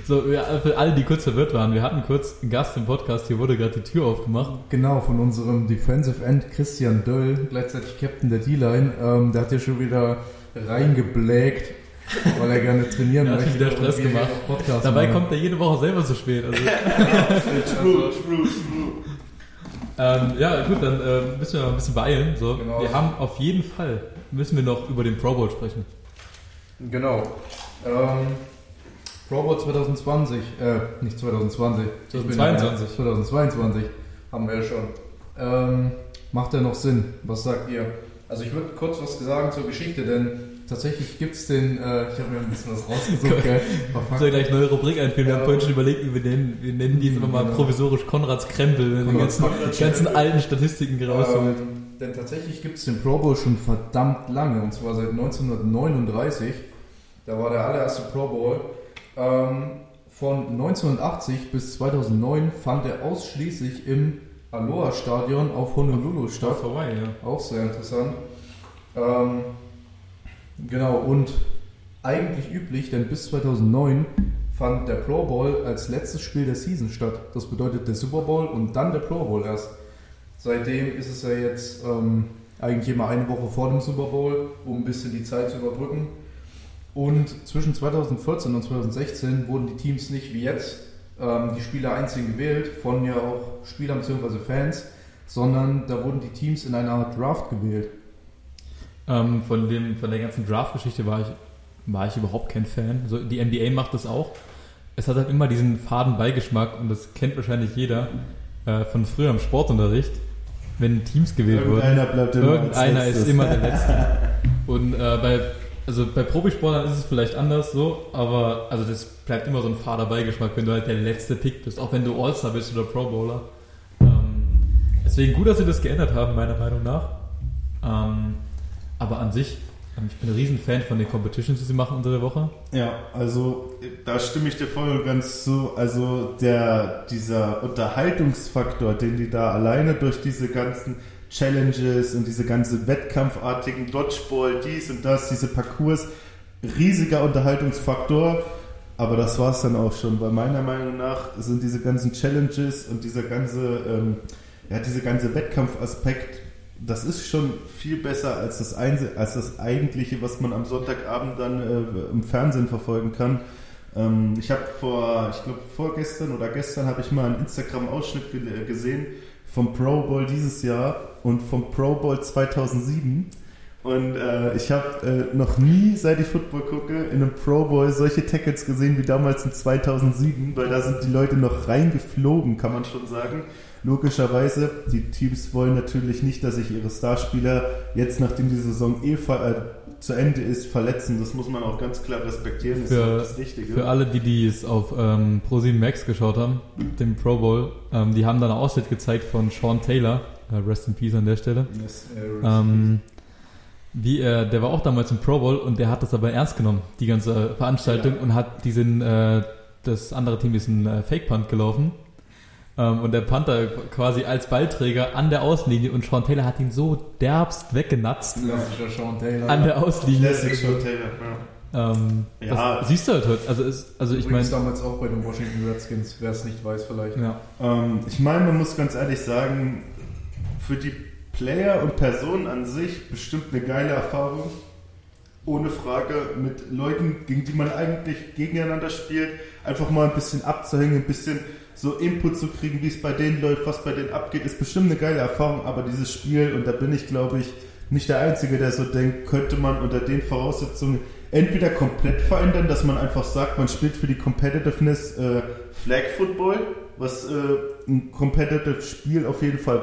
So, ja, für alle, die kurz verwirrt waren, wir hatten kurz einen Gast im Podcast, hier wurde gerade die Tür aufgemacht. Genau, von unserem Defensive End Christian Döll, gleichzeitig Captain der D-Line. Ähm, der hat ja schon wieder reingeblägt, weil er gerne trainieren Er hat möchte. wieder Stress gemacht. Dabei machen. kommt er jede Woche selber zu spät. Also, True, true, true. ähm, ja, gut, dann äh, müssen wir mal ein bisschen beeilen. So, Genau. Wir haben auf jeden Fall, müssen wir noch über den Pro Bowl sprechen. Genau. Ähm, Pro Bowl 2020, äh, nicht 2020, ich bin 2022. ja- 2022 haben wir ja schon. Ähm, macht der noch Sinn? Was sagt ihr? Also ich würde kurz was sagen zur Geschichte, denn tatsächlich gibt es den, äh, ich habe mir ein bisschen was rausgesucht, gell? Aber Ich soll gleich eine neue Rubrik einführen. Wir Ja. haben vorhin schon überlegt, wie wir nennen. Wir nennen die jetzt einfach mal provisorisch Konrads Krempel, wenn Konrads ganzen, ganzen alten Statistiken rausholt. Ähm, denn tatsächlich gibt es den Pro Bowl schon verdammt lange, und zwar seit 1939. Da war der allererste Pro Bowl. Ähm, von 1980 bis 2009 fand er ausschließlich im Aloha Stadion auf Honolulu statt. Statt vorbei, ja. Auch sehr interessant. Ähm, genau, und eigentlich üblich, denn bis 2009 fand der Pro Bowl als letztes Spiel der Season statt. Das bedeutet der Super Bowl und dann der Pro Bowl erst. Seitdem ist es ja jetzt ähm, eigentlich immer eine Woche vor dem Super Bowl, um ein bisschen die Zeit zu überbrücken. Und zwischen 2014 und 2016 wurden die Teams nicht wie jetzt ähm, die Spieler einzeln gewählt, von ja auch Spielern bzw. Fans, sondern da wurden die Teams in einer Art Draft gewählt. Ähm, von, dem, von der ganzen Draft-Geschichte war ich, war ich überhaupt kein Fan. So, die NBA macht das auch. Es hat halt immer diesen faden Beigeschmack und das kennt wahrscheinlich jeder äh, von früher im Sportunterricht, wenn Teams gewählt wurden. Irgendeiner bleibt immer Irgendeiner ist immer der Letzte. Und äh, bei, also bei Profisportlern ist es vielleicht anders so, aber also das bleibt immer so ein fader Beigeschmack, wenn du halt der letzte Pick bist, auch wenn du All-Star bist oder Pro Bowler. Ähm, deswegen gut, dass sie das geändert haben, meiner Meinung nach. Ähm, aber an sich, ähm, ich bin ein Riesenfan von den Competitions, die sie machen unter der Woche. Ja, also da stimme ich dir voll und ganz zu. Also der, dieser Unterhaltungsfaktor, den die da alleine durch diese ganzen Challenges und diese ganzen wettkampfartigen Dodgeball, dies und das, diese Parcours, riesiger Unterhaltungsfaktor. Aber das war es dann auch schon, weil meiner Meinung nach sind diese ganzen Challenges und dieser ganze, ähm, ja, dieser ganze Wettkampfaspekt, das ist schon viel besser als das, Einse als das eigentliche, was man am Sonntagabend dann äh, im Fernsehen verfolgen kann. Ähm, ich habe vor, ich glaube vorgestern oder gestern habe ich mal einen Instagram-Ausschnitt ge gesehen vom Pro Bowl dieses Jahr und vom Pro Bowl 2007. Und äh, ich habe äh, noch nie, seit ich Football gucke, in einem Pro Bowl solche Tackles gesehen wie damals in 2007, weil da sind die Leute noch reingeflogen, kann man schon sagen. Logischerweise, die Teams wollen natürlich nicht, dass sich ihre Starspieler jetzt, nachdem die Saison eh äh, zu Ende ist, verletzen. Das muss man auch ganz klar respektieren. Das ist Für- auch das Richtige. Für alle, die, die es auf ähm, ProSieben Max geschaut haben, dem Pro Bowl, ähm, die haben dann einen Ausschnitt gezeigt von Sean Taylor, äh, Rest in Peace an der Stelle. Yes. Ähm, wie er, der war auch damals im Pro Bowl und der hat das aber ernst genommen, die ganze Veranstaltung, Ja. und hat diesen, äh, das andere Team ist ein äh, Fake-Punt gelaufen. Ähm, und der Panther quasi als Ballträger an der Außenlinie und Sean Taylor hat ihn so derbst weggenatzt Klassischer Sean Taylor. an der Außenlinie. Classic Sean Taylor. Ja. Ähm, Ja. Das siehst du halt heute. Also, ist, also ich meine, damals auch bei den Washington Redskins, wer es nicht weiß vielleicht. ja. Ähm, ich meine, man muss ganz ehrlich sagen, für die Player und Personen an sich bestimmt eine geile Erfahrung. Ohne Frage mit Leuten, gegen die man eigentlich gegeneinander spielt, einfach mal ein bisschen abzuhängen, ein bisschen so Input zu kriegen, wie es bei denen läuft, was bei denen abgeht, ist bestimmt eine geile Erfahrung, aber dieses Spiel, und da bin ich glaube ich nicht der Einzige, der so denkt, könnte man unter den Voraussetzungen entweder komplett verändern, dass man einfach sagt, man spielt für die Competitiveness äh, Flag Football, was äh, ein competitive Spiel auf jeden Fall,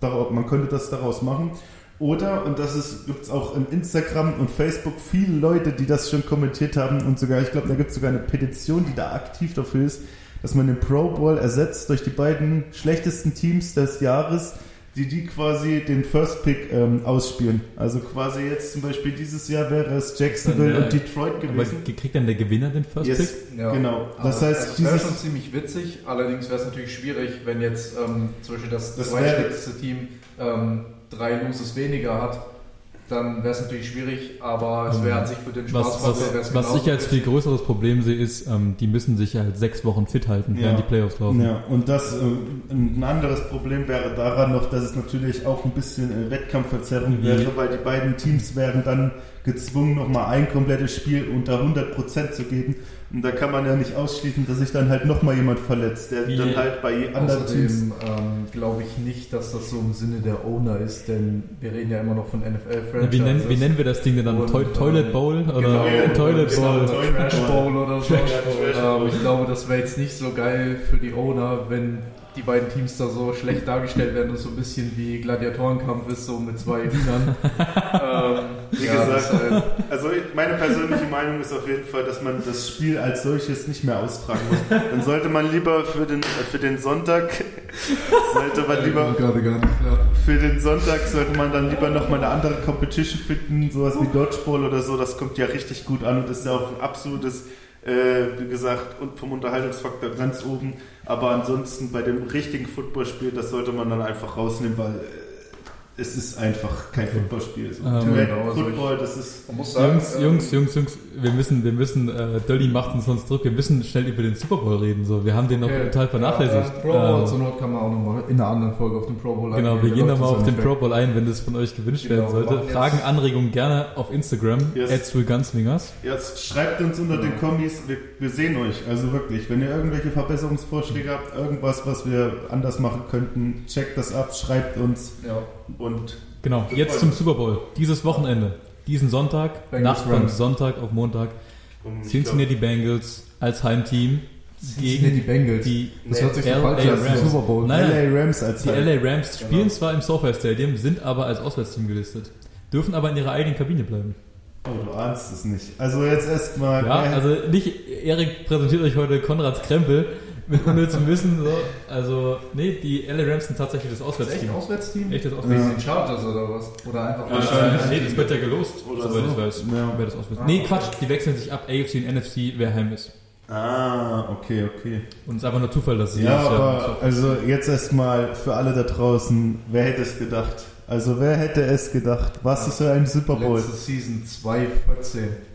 man könnte das daraus machen. Oder, und das gibt es auch im Instagram und Facebook viele Leute, die das schon kommentiert haben und sogar, ich glaube, da gibt es sogar eine Petition, die da aktiv dafür ist, dass man den Pro Bowl ersetzt durch die beiden schlechtesten Teams des Jahres, die die quasi den First Pick ähm, ausspielen. Also quasi jetzt zum Beispiel dieses Jahr wäre es Jacksonville Dann, äh, und Detroit Aber gewesen. kriegt dann der Gewinner den First Pick? Yes, Ja. genau. Aber Das heißt, das wäre schon ziemlich witzig, allerdings wäre es natürlich schwierig, wenn jetzt ähm, zum Beispiel das, Das zweitschlechteste Team ähm, drei Loses weniger hat. Dann wäre es natürlich schwierig, aber es Ähm, wäre an sich für den Was, Spaßfaktor wär's was, was genauso ich als viel größeres Problem sehe, ist, ähm, die müssen sich halt sechs Wochen fit halten, Ja. während die Playoffs laufen. Ja, und das äh, ein anderes Problem wäre daran noch, dass es natürlich auch ein bisschen äh, Wettkampfverzerrung Wie? wäre, weil die beiden Teams wären dann gezwungen, nochmal ein komplettes Spiel unter 100% zu geben. Und da kann man ja nicht ausschließen, dass sich dann halt nochmal jemand verletzt, der Wie? dann halt bei anderen Teams. Außerdem ähm, glaube ich nicht, dass das so im Sinne der Owner ist, denn wir reden ja immer noch von NFL-Franchises. Wie, nennen, wie nennen wir das Ding denn dann? Und, Toi Toilet ähm, Bowl? Oder Genau, Toilet genau, Bowl? Trash Bowl oder so. Trash Bowl. Ähm, ich glaube, das wäre jetzt nicht so geil für die Owner, wenn die beiden Teams da so schlecht dargestellt werden und so ein bisschen wie Gladiatorenkampf ist, so mit zwei Hühnern. ähm, Wie ja, gesagt, äh, Also meine persönliche Meinung ist auf jeden Fall, dass man das Spiel als solches nicht mehr austragen muss. Dann sollte man lieber für den, für den Sonntag, sollte man lieber gerade gar nicht klar. für den Sonntag sollte man dann lieber nochmal eine andere Competition finden, sowas wie Dodgeball oder so, das kommt ja richtig gut an und ist ja auch ein absolutes, äh, wie gesagt, und vom Unterhaltungsfaktor ganz oben. Aber ansonsten bei dem richtigen Footballspiel, das sollte man dann einfach rausnehmen, weil äh, es ist einfach kein Footballspiel. So. Ähm, genau, Football, das ist Man muss sagen, Jungs, ähm, Jungs, Jungs, Jungs, wir müssen, wir müssen, äh, Dölli macht uns sonst Druck, wir müssen schnell über den Super Bowl reden, so. Wir haben den noch okay. total vernachlässigt. Ja, äh, Pro Bowl Ähm, zur Not kann man auch nochmal in einer anderen Folge auf den Pro Bowl Genau, wir eingehen. gehen nochmal auf den ja Pro Bowl ein, wenn das von euch gewünscht Genau, werden sollte. wir Fragen, Anregungen gerne auf Instagram, Yes. Gunsslingers. Jetzt schreibt uns unter den Kommis, wir, wir sehen euch. Also wirklich, wenn ihr irgendwelche Verbesserungsvorschläge habt, irgendwas, was wir anders machen könnten, checkt das ab, schreibt uns. Ja. Und Genau, jetzt zum. Super Bowl. Dieses Wochenende, diesen Sonntag, Bengals Nacht von. Sonntag auf Montag, ich Cincinnati Bengals als Heimteam gegen Bengals. die Das hört sich so LA falsch an, Super Bowl. Nein, nein. LA Rams als Die Heim- LA Rams spielen Genau. zwar im SoFi Stadium, sind aber als Auswärtsteam gelistet. Dürfen aber in ihrer eigenen Kabine bleiben. Oh, du ahnst es nicht. Also jetzt erstmal. Ja, also nicht, Erik präsentiert euch heute Konrads Krempel mit unnützem Wissen. So. Also, nee, die LA Rams sind tatsächlich das Das ist echt Auswärtsteam. ein Auswärtsteam? Echtes Wie Auswärtsteam. sind Chargers oder was? Oder einfach Wahrscheinlich. Nee, das wird ja gelost, Oder soweit so. ich weiß. Ja. Wer das Auswärtsteam. Ah, Nee, okay. Quatsch, die wechseln sich ab, AFC und NFC, wer heim ist. Ah, okay, okay. Und es ist einfach nur Zufall, dass sie Ja, Jahr aber so- also jetzt erstmal für alle da draußen, wer hätte es gedacht? Also wer hätte es gedacht? Was ist für ein Super Bowl? Letzte Season 2-14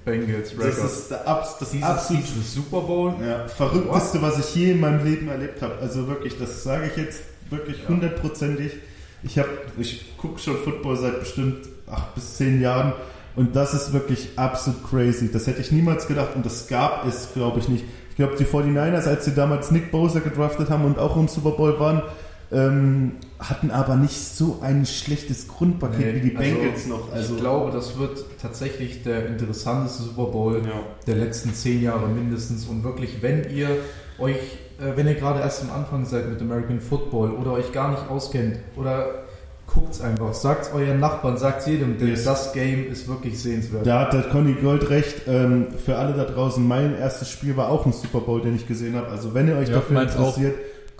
Bengals Das Record. ist der Abs, das Diese absolut Super Bowl? ja, verrückteste, was ich je in meinem Leben erlebt habe. Also wirklich, das sage ich jetzt wirklich hundertprozentig. Ich habe, ich gucke schon Football seit bestimmt acht bis zehn Jahren und das ist wirklich absolut crazy. Das hätte ich niemals gedacht und das gab es, glaube ich, nicht. Ich glaube, die 49ers, als sie damals Nick Bosa gedraftet haben und auch im Super Bowl waren, ähm, hatten aber nicht so ein schlechtes Grundpaket Nee, wie die also Bengals noch. Also, ich glaube, das wird tatsächlich der interessanteste Super Bowl ja. der letzten zehn Jahre mindestens. Und wirklich, wenn ihr euch, äh, wenn ihr gerade erst am Anfang seid mit American Football oder euch gar nicht auskennt oder guckt's einfach, sagt's euren Nachbarn, sagt's jedem, denn Yes. das Game ist wirklich sehenswert. Da hat der Conny Gold recht. Ähm, für alle da draußen, mein erstes Spiel war auch ein Super Bowl, den ich gesehen habe. Also wenn ihr euch Ja, dafür meins auch.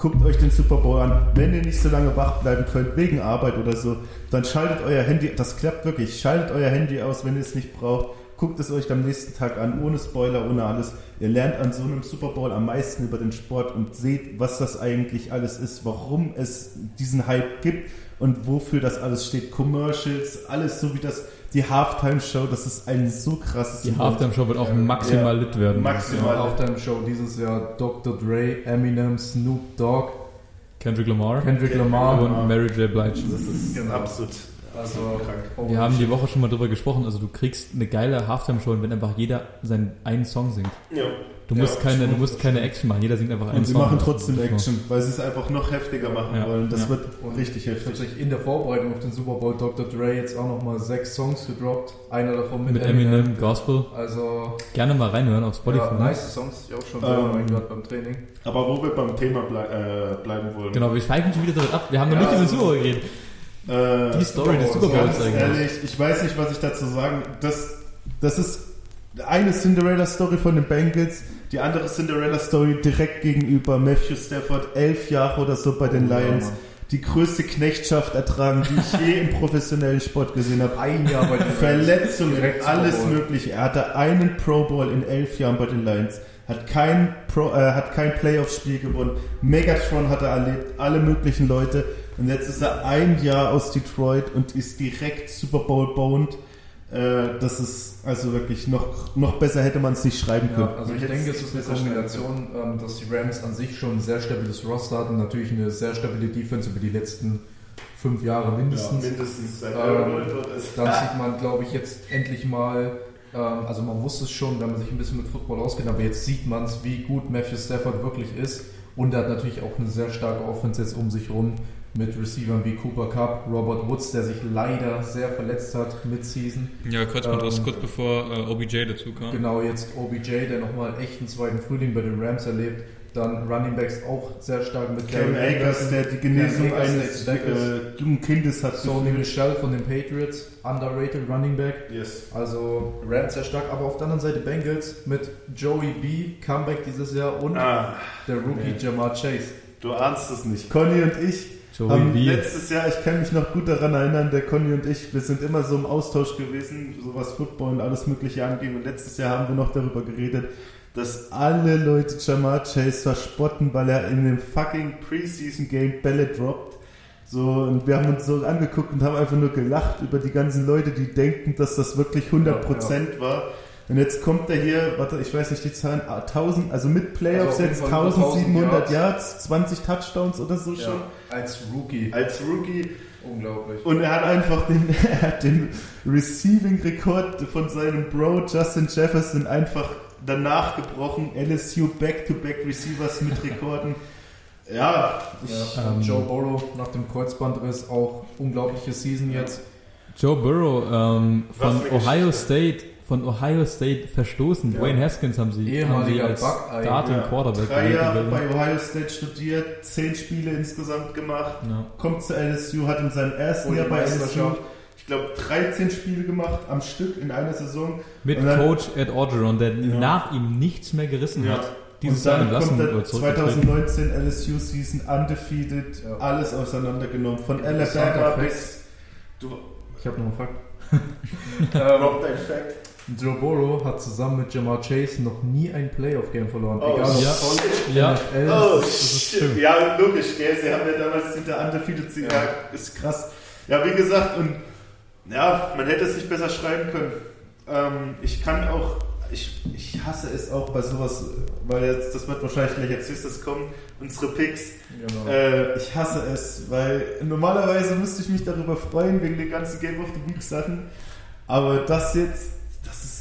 Guckt euch den Super Bowl an. Wenn ihr nicht so lange wach bleiben könnt, wegen Arbeit oder so, dann schaltet euer Handy, das klappt wirklich, schaltet euer Handy aus, wenn ihr es nicht braucht. Guckt es euch am nächsten Tag an, ohne Spoiler, ohne alles. Ihr lernt an so einem Super Bowl am meisten über den Sport und seht, was das eigentlich alles ist, warum es diesen Hype gibt und wofür das alles steht. Commercials, alles so wie das, die Halftime-Show, das ist ein so krasses Die. Halftime-Show wird auch maximal lit werden. Maximal. Auf deinem Show dieses Jahr Dr. Dre, Eminem, Snoop Dogg, Kendrick Lamar Kendrick. Lamar. und Mary J. Blige. Das ist Genau. absolut Also, krank. oh, Wir haben die Woche schon mal drüber gesprochen. Also du kriegst eine geile Halftime-Show, wenn einfach jeder seinen einen Song singt. Ja. Du musst Ja, keine, du musst keine. Action machen. Jeder singt einfach einen Und sie Song. machen trotzdem Action, weil sie es einfach noch heftiger machen Ja, wollen. Das ja. wird Und richtig heftig. Tatsächlich in der Vorbereitung auf den Super Bowl Dr. Dre jetzt auch nochmal sechs Songs gedroppt. Einer davon mit, Mit Eminem, Gospel. Also, Gerne mal reinhören auf Spotify. ja, nice Songs, die auch schon Ähm, selber reingehört beim Training. Aber wo wir beim Thema blei äh, bleiben wollen. Genau, wir schweifen schon wieder so weit ab. Wir haben noch nicht über den Super Bowl geredet. Äh, Die Story des Super Bowls Ganz eigentlich. ehrlich, ich weiß nicht, was ich dazu sagen. Das, das ist eine Cinderella-Story von den Bengals, die andere Cinderella-Story direkt gegenüber Matthew Stafford, elf Jahre oder so bei den Oh, ja, Lions. Mann. Die größte Knechtschaft ertragen, die ich je im professionellen Sport gesehen habe. Ein Jahr bei den Verletzungen, Direkt Super alles mögliche. Er hatte einen Pro Bowl in elf Jahren bei den Lions, hat kein, Pro, äh, hat kein Playoff-Spiel gewonnen. Megatron hat er erlebt, alle möglichen Leute. Und jetzt ist er ein Jahr aus Detroit und ist direkt Super Bowl bound. Äh, das ist also wirklich noch, noch besser hätte man es nicht schreiben können. Ja, also ich denke, es ist eine Kombination, ähm, dass die Rams an sich schon ein sehr stabiles Roster hatten, natürlich eine sehr stabile Defense über die letzten fünf Jahre mindestens. Ja, mindestens seit Ähm. Dann sieht man, glaube ich, jetzt endlich mal, ähm, also man wusste es schon, wenn man sich ein bisschen mit Football auskennt, aber jetzt sieht man es, wie gut Matthew Stafford wirklich ist. Und er hat natürlich auch eine sehr starke Offense jetzt um sich rum mit Receivern wie Cooper Cup, Robert Woods, der sich leider sehr verletzt hat mit Season. Ja, Kreuzbandriss Ähm, kurz bevor äh, OBJ dazu kam. Genau, jetzt OBJ, der nochmal echt einen zweiten Frühling bei den Rams erlebt. Dann Running Backs auch sehr stark mit Cam Akers, Anderson, der die Genesung eines äh, jungen Kindes hat. Sony gefühlt. Michel von den Patriots, underrated Running Back. Yes. Also Rams sehr stark, aber auf der anderen Seite Bengals mit Joey B, Comeback dieses Jahr und Ah, der Rookie nee. Jamar Chase. du ahnst es nicht. Conny und ich Joey haben B. letztes Jahr, ich kann mich noch gut daran erinnern, der Conny und ich, wir sind immer so im Austausch gewesen, so was Football und alles mögliche anging. Und letztes Jahr haben wir noch darüber geredet, dass alle Leute Jamar Chase verspotten, weil er in dem fucking Preseason Game Bälle droppt. So, und wir haben uns so angeguckt und haben einfach nur gelacht über die ganzen Leute, die denken, dass das wirklich 100% war. Und jetzt kommt er hier, warte, ich weiß nicht die Zahlen, ah, 1000, also mit Playoffs Also auf jeden jetzt Fall über 1700 1000 Yards, 20 Touchdowns oder so schon. als Rookie. Als Rookie. Unglaublich. Und er hat einfach den, er hat den Receiving-Rekord von seinem Bro Justin Jefferson einfach danach gebrochen. LSU Back-to-Back Receivers mit Rekorden. Ja, ich, Ja. Ähm, Joe Burrow nach dem Kreuzbandriss auch unglaubliche Season jetzt. Joe Burrow ähm, von Ohio Geschichte. State von Ohio State verstoßen. Ja. Dwayne Haskins haben sie, haben sie Ehemaliger als Buckeye. Starting ja, Quarterback drei Jahre bei Ohio State studiert, zehn Spiele insgesamt gemacht, Ja. kommt zu LSU, hat in seinem ersten Jahr bei LSU, ich glaube, 13 Spiele gemacht am Stück in einer Saison. Mit dann- Coach Ed Orgeron, der Ja. nach ihm nichts mehr gerissen Ja. hat. Dieses und Jahr dann entlassen kommt oder der zurückgetreten. 2019 LSU Season undefeated, Ja. alles auseinandergenommen. Von Alabama bis. Du Ich habe noch einen Fakt. ähm, drop dein Fact. Joe Burrow hat zusammen mit Jamar Chase noch nie ein Playoff-Game verloren. Oh, Egal ob Ja. shit. Ja, NFL, Oh, das ist shit. schlimm. Ja, logisch, gell? Sie haben ja damals hinter undefeated. Ja. Ja, ist krass. Ja, wie gesagt, und ja, man hätte es nicht besser schreiben können. Ähm, ich kann auch, ich, ich hasse es auch bei sowas, weil jetzt, das wird wahrscheinlich gleich als nächstes kommen, unsere Picks. Genau. Äh, ich hasse es, weil normalerweise müsste ich mich darüber freuen, wegen den ganzen Game of the Week Sachen. Aber das jetzt, das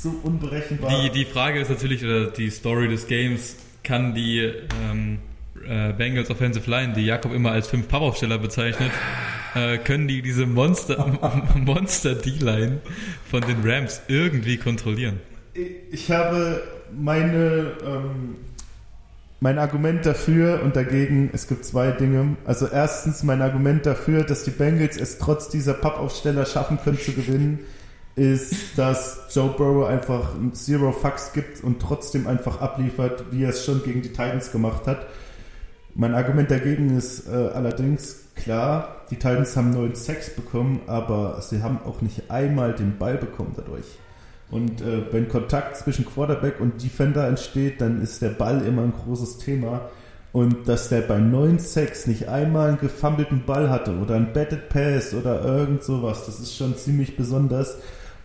ist so unberechenbar. Die, die Frage ist natürlich, oder die Story des Games, kann die ähm, äh, Bengals Offensive Line, die Jakob immer als fünf Pappaufsteller bezeichnet, äh, können die diese Monster, Monster D-Line von den Rams irgendwie kontrollieren? ich habe meine, ähm, mein Argument dafür und dagegen, es gibt zwei Dinge. Also erstens mein Argument dafür, dass die Bengals es trotz dieser Pappaufsteller schaffen können zu gewinnen, ist, dass Joe Burrow einfach ein Zero Fucks gibt und trotzdem einfach abliefert, wie er es schon gegen die Titans gemacht hat. Mein Argument dagegen ist äh, allerdings klar, die Titans haben neun Sacks bekommen, aber sie haben auch nicht einmal den Ball bekommen dadurch. Und äh, wenn Kontakt zwischen Quarterback und Defender entsteht, dann ist der Ball immer ein großes Thema. Und dass der bei 9 Sacks nicht einmal einen gefummelten Ball hatte oder einen Batted Pass oder irgend sowas, das ist schon ziemlich besonders.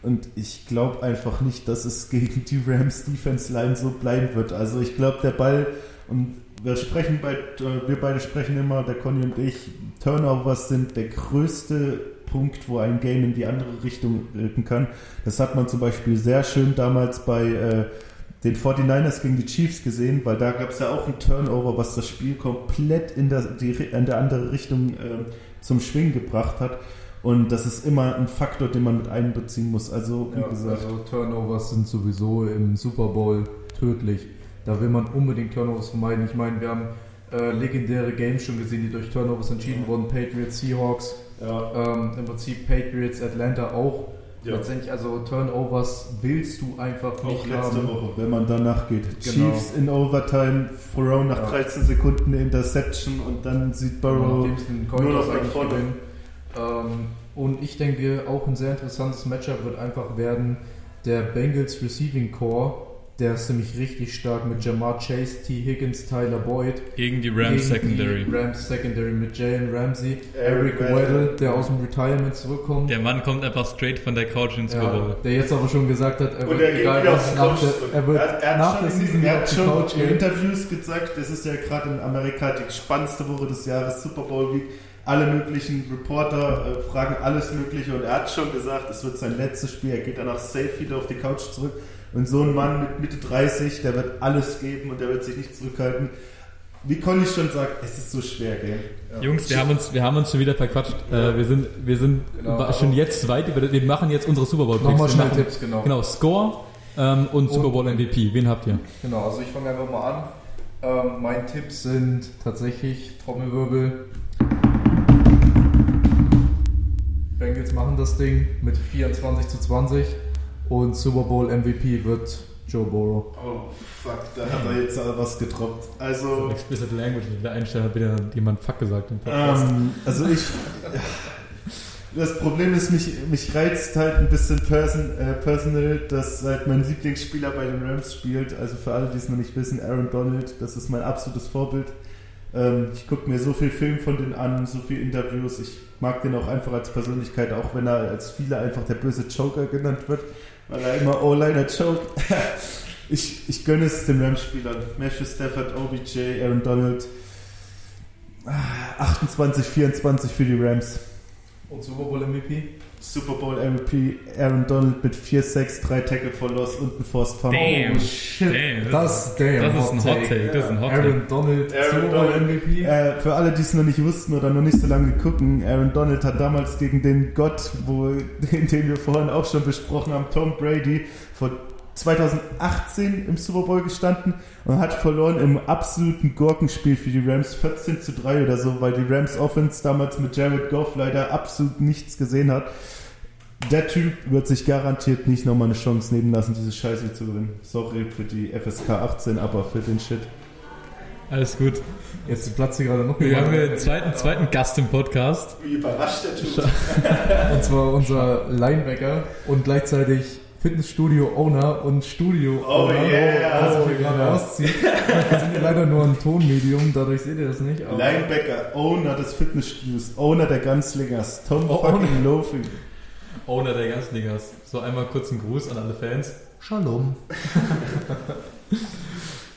Und ich glaube einfach nicht, dass es gegen die Rams Defense Line so bleiben wird. Also ich glaube, der Ball, und wir sprechen bei, äh, wir beide sprechen immer, der Conny und ich, Turnovers sind der größte Punkt, wo ein Game in die andere Richtung rücken kann. Das hat man zum Beispiel sehr schön damals bei äh, den 49ers gegen die Chiefs gesehen, weil da gab es ja auch ein Turnover, was das Spiel komplett in der, die, in der andere Richtung äh, zum Schwingen gebracht hat. Und das ist immer ein Faktor, den man mit einbeziehen muss. Also, wie Ja, gesagt, also Turnovers sind sowieso im Super Bowl tödlich. Da will man unbedingt Turnovers vermeiden. Ich meine, wir haben äh, legendäre Games schon gesehen, die durch Turnovers entschieden wurden. Patriots, Seahawks, ja, ähm, im Prinzip Patriots, Atlanta auch. Ja. Letztendlich, also Turnovers willst du einfach auch nicht letzte haben. Woche, wenn man danach geht. Genau. Chiefs in Overtime, Burrow nach Ja. 13 Sekunden Interception und dann sieht Burrow nur noch nach vorne. Ähm, und ich denke, auch ein sehr interessantes Matchup wird einfach werden der Bengals Receiving Core der ist nämlich richtig stark mit Jamar Chase, T. Higgins, Tyler Boyd. Gegen die Rams Gegen Secondary. Die Rams Secondary mit Jalen Ramsey, Eric Eric Weddle. Der aus dem Retirement zurückkommt. Der Mann kommt einfach straight von der Couch ins Super Ja, Bowl. der jetzt aber schon gesagt hat, er Und wird er geht egal wieder was nach der, er wird er, er nach der schon, Season er auf hat die schon Couch in gehen. Interviews gesagt, das ist ja gerade in Amerika die spannendste Woche des Jahres, Super Bowl Week. Alle möglichen Reporter äh, fragen alles Mögliche und er hat schon gesagt, es wird sein letztes Spiel. Er geht danach safe wieder auf die Couch zurück. Und so ein Mann mit Mitte 30, der wird alles geben und der wird sich nicht zurückhalten. Wie Conny schon sagt, es ist so schwer, gell? Jungs, wir haben uns, wir haben uns schon wieder verquatscht. Äh, wir sind, wir sind Genau, schon jetzt weit über. Wir machen jetzt unsere Super Bowl Picks. Nochmal schnell machen- Tipps, genau. Genau, Score ähm, und Super Bowl MVP. Wen habt ihr? Genau, also ich fange einfach mal an. Ähm, mein Tipps sind tatsächlich Trommelwirbel. Bengals machen das Ding mit 24 zu 20 und Super Bowl MVP wird Joe Burrow. Oh, fuck, da hat er jetzt was getroppt. Also, Explicit Language wieder einstellen, hat wieder jemand Fuck gesagt im Podcast. Ähm, also ich. Das Problem ist, mich, mich reizt halt ein bisschen person, äh, personal, dass halt mein Lieblingsspieler bei den Rams spielt. Also für alle, die es noch nicht wissen, Aaron Donald, das ist mein absolutes Vorbild. Ähm, ich gucke mir so viel Film von denen an, so viel Interviews. Ich mag den auch einfach als Persönlichkeit, auch wenn er als viele einfach der böse Joker genannt wird, weil er immer O-Liner choke. ich, ich gönne es den Rams-Spielern. Matthew Stafford, OBJ, Aaron Donald. 28, 24 für die Rams. Und Super Bowl MVP? Super Bowl MVP Aaron Donald mit 4 6 3 Tackle for Loss und ein Forced Fumble. Damn. Oh shit, Damn, das, damn, das ist ein Hot Take. Das ist ein Hot Take. Aaron Donald, Aaron Super Bowl. MVP. Äh, für alle, die es noch nicht wussten oder noch nicht so lange gucken, Aaron Donald hat damals gegen den Gott, wo, den, den wir vorhin auch schon besprochen haben, Tom Brady, vor 2018 im Super Bowl gestanden und hat verloren im absoluten Gurkenspiel für die Rams 14 zu 3 oder so, weil die Rams Offense damals mit Jared Goff leider absolut nichts gesehen hat. Der Typ wird sich garantiert nicht nochmal eine Chance nehmen lassen, diese Scheiße zu gewinnen. Sorry für die FSK 18, aber für den Shit. Alles gut. Jetzt platzt hier gerade noch Wir haben einen zweiten, zweiten Gast im Podcast. Wie überrascht der Typ. Und zwar unser Linebacker und gleichzeitig Fitnessstudio-Owner und Studio-Owner, Oh yeah. sich Oh hier gerade yeah. auszieht. Wir sind hier leider nur ein Tonmedium, dadurch seht ihr das nicht. aber- Linebacker, Owner des Fitnessstudios, Owner der Ganzlingers, Tom Oh, fucking Loafing. Owner der ganzen Dingers. So einmal kurz einen Gruß an alle Fans. Shalom.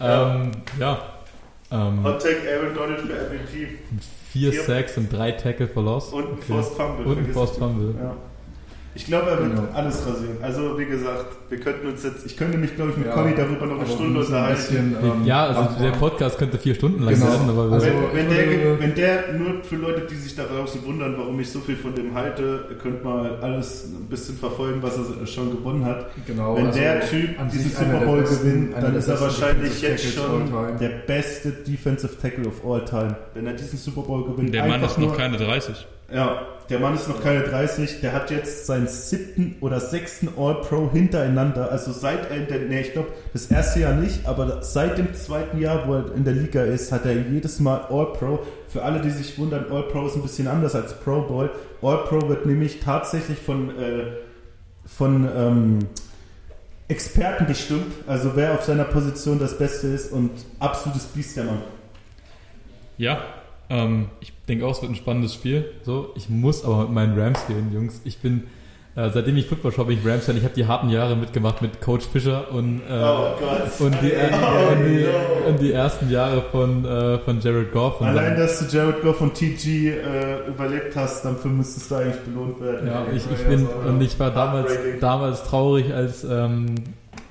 Ähm, ja. Ähm, Hot Take Aaron Donald für MVP vier. Sacks und drei Tackle for Loss. und ein Okay. Forced Fumble. Und ein Forced Fumble. Ja. Ich glaube, er wird Genau. alles rasieren. Also, wie gesagt, wir könnten uns jetzt, ich könnte mich, glaube ich, mit Ja, Conny darüber noch eine Stunde unterhalten. ähm, ja, also der abwarten. Podcast könnte vier Stunden lang Genau. werden, aber Also- wir- wenn, wenn, ich der, würde- wenn der, nur für Leute, die sich da draußen wundern, warum ich so viel von dem halte, könnt mal alles ein bisschen verfolgen, was er schon gewonnen hat. Genau, Wenn also der Typ einer Super der Bowl besten- gewinnt, dann der ist er wahrscheinlich jetzt schon der beste Defensive Tackle of all time. Wenn er diesen Super Bowl gewinnt, der Mann ist noch keine 30. Ja, der Mann ist noch keine 30. Der hat jetzt seinen siebten oder sechsten All-Pro hintereinander. Also seit er nee, ich glaube, das erste Jahr nicht, aber seit dem zweiten Jahr, wo er in der Liga ist, hat er jedes Mal All-Pro. Für alle, die sich wundern, All-Pro ist ein bisschen anders als Pro Bowl. All-Pro wird nämlich tatsächlich von, äh, von ähm, Experten bestimmt. Also wer auf seiner Position das Beste ist und absolutes Biest der Mann. Ja, ähm, ich denke auch, es wird ein spannendes Spiel. So, ich muss aber mit meinen Rams gehen, Jungs. Ich bin, äh, seitdem ich Football schaue, bin ich Rams fan Ich habe die harten Jahre mitgemacht mit Coach Fischer und, äh, Oh die, Oh, und, die, no. und die ersten Jahre von, äh, von Jared Goff. Allein, dass du Jared Goff und TG äh, überlebt hast, dafür müsstest du eigentlich belohnt werden. Ja, ich, ich Ja, bin, so, und ich war damals, damals traurig, als, ähm,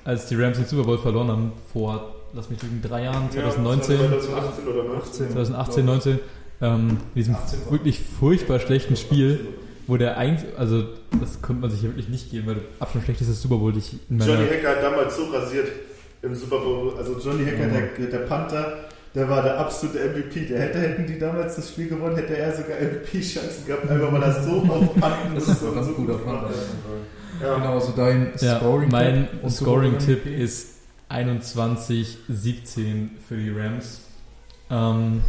als die Rams den Super Bowl verloren haben, vor, lass mich lügen, drei Jahren, 2019, 2018 oder 19. 2018, 19, ähm, in diesem 18 war. wirklich furchtbar schlechten Spiel, wo der eigentlich, also das konnte man sich ja wirklich nicht geben, weil absolut schlechtestes Super Bowl, das ich in meiner, Johnny Hacker hat damals so rasiert im Super Bowl. Also Johnny Hacker, der, der Panther, der war der absolute MVP. Der hätte, hätten die damals das Spiel gewonnen, hätte er sogar MVP-Chancen gehabt, einfach weil er so auf Panten Das ist ein ganz guter Fun. Ja. Genau, also dein ja, Scoring mein Scoring-Tipp ist 21-17 für die Rams. Ähm,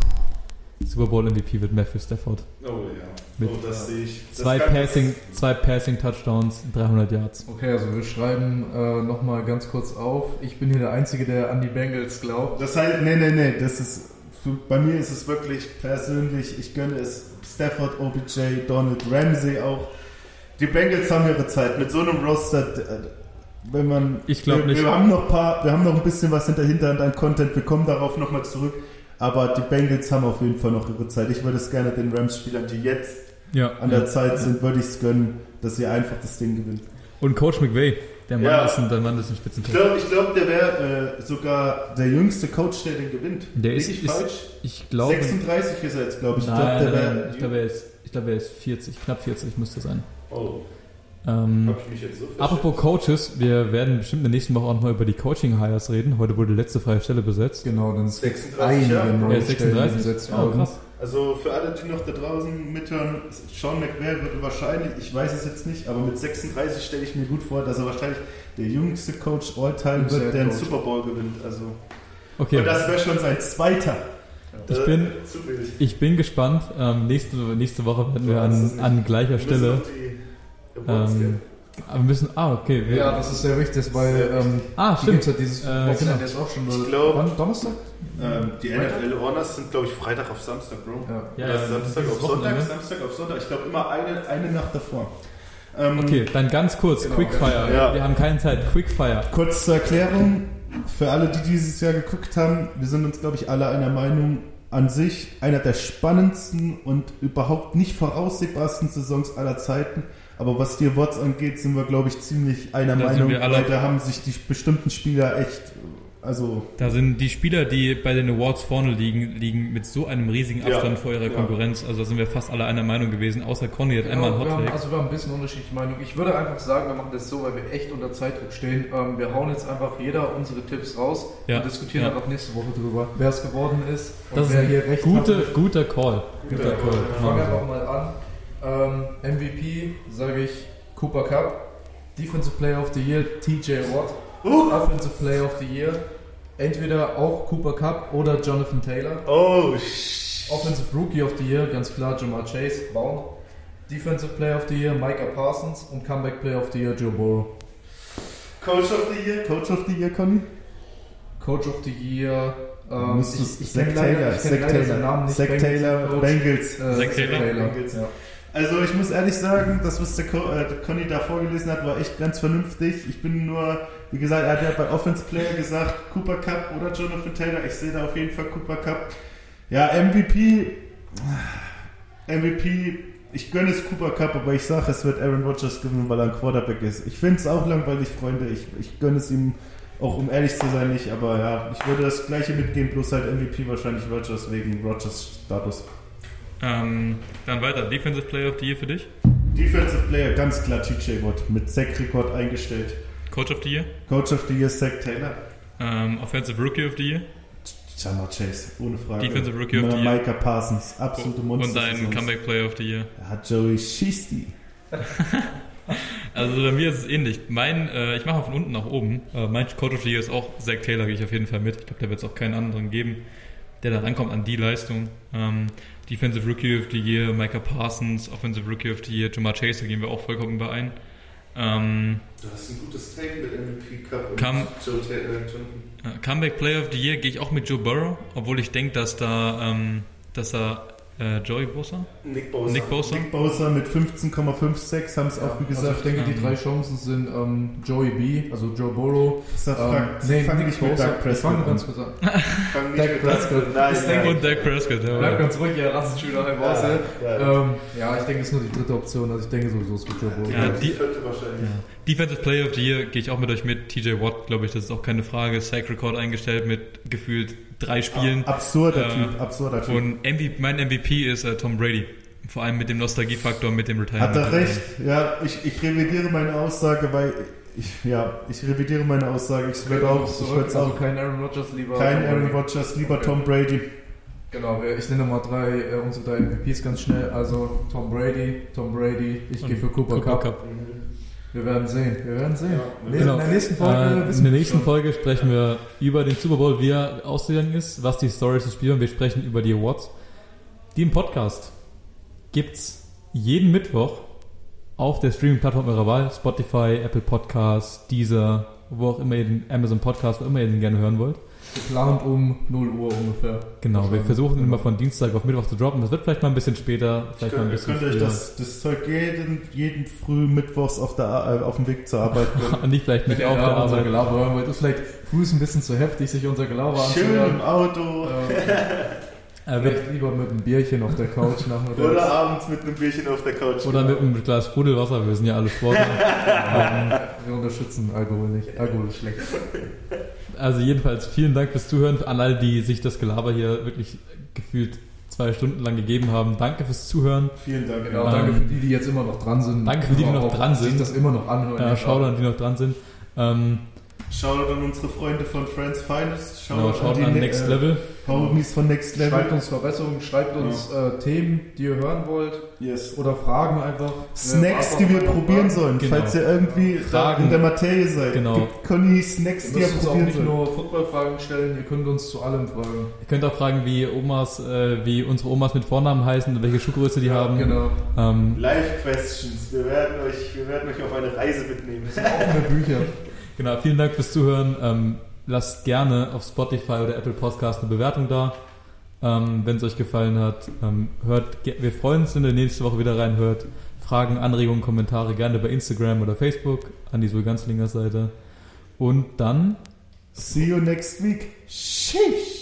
Super Bowl MVP wird Matthew Stafford. Oh ja. Mit oh, das sehe ich. Das Zwei Passing, zwei Passing Touchdowns, 300 Yards. Okay, also wir schreiben äh, nochmal ganz kurz auf. Ich bin hier der Einzige, der an die Bengals glaubt. Das heißt, nee, nee, nee, das ist, für, bei mir ist es wirklich persönlich, ich gönne es Stafford, OBJ, Donald Ramsey auch. Die Bengals haben ihre Zeit mit so einem Roster, äh, wenn man, Ich glaub wir, nicht. Wir haben noch ein paar, wir haben noch ein bisschen was hinter Hinterhand an Content, wir kommen darauf nochmal zurück. Aber die Bengals haben auf jeden Fall noch ihre Zeit. Ich würde es gerne den Rams-Spielern, die jetzt Ja. an der Zeit sind, würde ich es gönnen, dass sie einfach das Ding gewinnen. Und Coach McVay, der Mann, Ja. ist, ein, der Mann ist ein Ich Spitzencoach. glaube, ich glaub, der wäre äh, sogar der jüngste Coach, der den gewinnt. Der ist, ich ist falsch? ich glaube, 36 ist er jetzt, glaube ich. Ich Nein, glaube, der ich glaube, er ist, ich glaube, er ist 40, knapp 40 müsste sein. Oh, Ähm, habe ich mich jetzt so apropos Coaches, wir werden bestimmt in der nächsten Woche auch noch über die Coaching-Hires reden. Heute wurde die letzte freie Stelle besetzt. Genau, dann ist 36 einige neue Stellen 36. besetzt Ja, worden. krass. Also für alle, die noch da draußen mithören, Sean McVay würde wahrscheinlich, ich weiß es jetzt nicht, aber mit 36 stelle ich mir gut vor, dass er wahrscheinlich der jüngste Coach all-time wird, der einen. Super Bowl gewinnt. Also, Okay, Und das wäre schon sein zweiter. Ich Äh, bin- ich bin gespannt. Ähm, nächste, nächste Woche werden wir an, an gleicher Stelle. Ähm, aber wir müssen. Ah, okay. Wir, Ja, das ist sehr wichtig, weil ähm, ah, stimmt. ja dieses Äh, Wochenende genau. jetzt auch schon. Ich glaub- Wann? Donnerstag? Ähm, die Freitag? NFL Honors sind, glaube ich, Freitag auf Samstag, Bro. Ja. Ja, ja, Samstag auf Sonntag. Samstag auf Sonntag. Ich glaube immer eine, eine Nacht davor. Ähm, Okay, dann ganz kurz, Genau, Quickfire. ja. Wir haben keine Zeit. Quickfire. Kurz zur Erklärung, für alle, die dieses Jahr geguckt haben, wir sind uns, glaube ich, alle einer Meinung, an sich einer der spannendsten und überhaupt nicht voraussehbarsten Saisons aller Zeiten. Aber was die Awards angeht, sind wir, glaube ich, ziemlich einer Da Meinung, wir alle- weil da haben sich die bestimmten Spieler echt, also Da sind die Spieler, die bei den Awards vorne liegen, liegen mit so einem riesigen Ja, Abstand vor ihrer ja. Konkurrenz. Also da sind wir fast alle einer Meinung gewesen, außer Conny hat einmal einen wir haben, Hottake. also wir haben ein bisschen unterschiedliche Meinung. Ich würde einfach sagen, wir machen das so, weil wir echt unter Zeitdruck stehen. Ähm, wir hauen jetzt einfach jeder unsere Tipps raus Ja, und diskutieren ja. einfach nächste Woche drüber, wer es geworden ist und Das ist wer ein hier recht Gute, hat. guter Call. Guter Ja, Call. Ich fange einfach mal an. Ähm, MVP sage ich Cooper Cup. Defensive Player of the Year TJ Watt. Uh. Offensive Player of the Year entweder auch Cooper Cup oder Jonathan Taylor. oh, sh- Offensive Rookie of the Year ganz klar Jamar Chase, Baum. Defensive Player of the Year Micah Parsons und Comeback Player of the Year Joe Burrow. Coach of the Year, Coach of the Year, Conny? Coach of the Year. Ähm, ich ich Zach Taylor, Zach Taylor, Namen nicht. Zach Bengals Taylor. Bengals. Äh, Zach Taylor? Bengals. Ja. Also ich muss ehrlich sagen, das, was der, äh, Conny da vorgelesen hat, war echt ganz vernünftig. Ich bin nur, wie gesagt, er hat ja bei Offense Player gesagt, Cooper Cup oder Jonathan Taylor. Ich sehe da auf jeden Fall Cooper Cup. Ja, MVP, MVP, ich gönne es Cooper Cup, aber ich sage, es wird Aaron Rodgers gewinnen, weil er ein Quarterback ist. Ich finde es auch langweilig, Freunde. Ich, ich gönne es ihm auch, um ehrlich zu sein, nicht. Aber ja, ich würde das gleiche mitgehen, bloß halt MVP wahrscheinlich Rodgers wegen Rodgers Status. Ähm, dann weiter. Defensive Player of the Year für dich. Defensive Player, ganz klar TJ Watt, mit Sack-Rekord eingestellt. Coach of the Year. Coach of the Year, Zach Taylor. Ähm, Offensive Rookie of the Year. Jamar Chase, ohne Frage. Defensive Rookie of the Year. Micah Parsons, absolute Monster. Und dein Comeback Player of the Year. Ja, Joey schießt die. Also bei mir ist es ähnlich. Mein, äh, ich mache von unten nach oben. Äh, mein Coach of the Year ist auch Zach Taylor, gehe ich auf jeden Fall mit. Ich glaube, da wird es auch keinen anderen geben, der da rankommt an die Leistung. Ähm, Defensive Rookie of the Year, Micah Parsons, Offensive Rookie of the Year, Jamar Chase, da gehen wir auch vollkommen überein. Ähm, Du hast ein gutes Take mit MVP Cup und Kam- Joe Comeback Player of the Year gehe ich auch mit Joe Burrow, obwohl ich denke, dass da, ähm, dass da äh, Joey Bosa? Nick Bosa. Nick Bosa? Nick Bosa mit 15,56 haben es auch, wie Also gesagt. ich denke, die ähm, drei Chancen sind ähm, Joey B, also Joe Burrow. Ähm, nee, fang Nick Bosa. Doug Ich Prescott ganz kurz an. Fang Dak Prescott. Nein, Ich denke. Und Dak Prescott, ja. Bleib ganz ruhig, ihr rastet schon wieder halb aus. Ja, Ja, ja. ähm, ja, ich denke, es ist nur die dritte Option. Also ich denke sowieso, es wird Joe Burrow. Ja, die die- vierte wahrscheinlich. Ja. Defensive Player of the Year gehe ich auch mit euch mit. TJ Watt, glaube ich, das ist auch keine Frage. Sack Record eingestellt mit gefühlt drei Spielen. Absurder Äh, Typ, absurder Typ. Und MVP, mein MVP ist äh, Tom Brady. Vor allem mit dem Nostalgiefaktor, mit dem Retirement. Hat er recht? Ja, ich, ich revidiere meine Aussage, weil ich, ja, ich revidiere meine Aussage. Ich würde auch, ich würde also auch kein Aaron Rodgers, lieber. kein Tom Aaron Brady. Rodgers, lieber Okay. Tom Brady. Genau, ich nenne mal drei, äh, unsere drei MVPs ganz schnell. Also Tom Brady, Tom Brady, ich gehe für Cooper, Cup. Wir werden sehen, wir werden sehen. Ja, In der nächsten Folge Äh, in der nächsten. Folge sprechen wir über den Super Bowl, wie er ausgegangen ist, was die Stories des Spiels und wir sprechen über die Awards. Den Podcast gibt's jeden Mittwoch auf der Streaming-Plattform eurer Wahl, Spotify, Apple Podcasts, Deezer, wo auch immer ihr den Amazon Podcast, wo immer ihr den gerne hören wollt. Geplant um 0 Uhr ungefähr. Genau, wir versuchen ihn immer von Dienstag auf Mittwoch zu droppen. Das wird vielleicht mal ein bisschen später, Ich vielleicht mal ein bisschen könnt euch das, das Zeug jeden, jeden früh mittwochs auf, der, äh, auf dem Weg zur Arbeit. Und nicht vielleicht nicht auf der da unser Arbeit. Gelaber hören wollt, ist vielleicht früh ein bisschen zu heftig, sich unser Gelaber Schön im anzuhören. Auto Äh, wird, Vielleicht lieber mit einem Bierchen auf der Couch nachmittags. oder abends mit einem Bierchen auf der Couch. oder mit einem Glas Sprudelwasser, wir sind ja alle Sportler. Wir unterstützen Alkohol nicht. Alkohol ist schlecht. also jedenfalls vielen Dank fürs Zuhören, an alle, die sich das Gelaber hier wirklich gefühlt zwei Stunden lang gegeben haben. Danke fürs Zuhören. Vielen Dank. Genau, Ähm, danke für die, die jetzt immer noch dran sind. danke für die, die noch dran sich sind. das immer noch anhören. Äh, schaut an, die noch dran sind. Ähm, Schaut an unsere Freunde von Friends Finest. Schaut, genau, schaut an die Next äh, Level. Homies von Next Level. Schreibt uns Verbesserungen, schreibt uns äh, Themen, die ihr hören wollt yes. oder Fragen einfach. Snacks, die wir probieren fragen. sollen, Genau. falls ihr irgendwie Fragen. in der Materie seid. Genau. Gibt Conny Snacks, Ihr die ihr müsst uns auch probieren nicht sollt. nur Footballfragen stellen, ihr könnt uns zu allem fragen. Ihr könnt auch fragen, wie Omas, äh, wie unsere Omas mit Vornamen heißen und welche Schuhgröße die haben. Genau. Ähm, Live Questions. Wir werden, euch, wir werden euch auf eine Reise mitnehmen. Offene Bücher. genau, vielen Dank fürs Zuhören. Ähm, lasst gerne auf Spotify oder Apple Podcast eine Bewertung da. Ähm, wenn es euch gefallen hat, ähm, hört, wir freuen uns, wenn ihr nächste Woche wieder reinhört. Fragen, Anregungen, Kommentare gerne bei Instagram oder Facebook an die Sul Ganzlinger Seite. Und dann See you next week. Sheesh.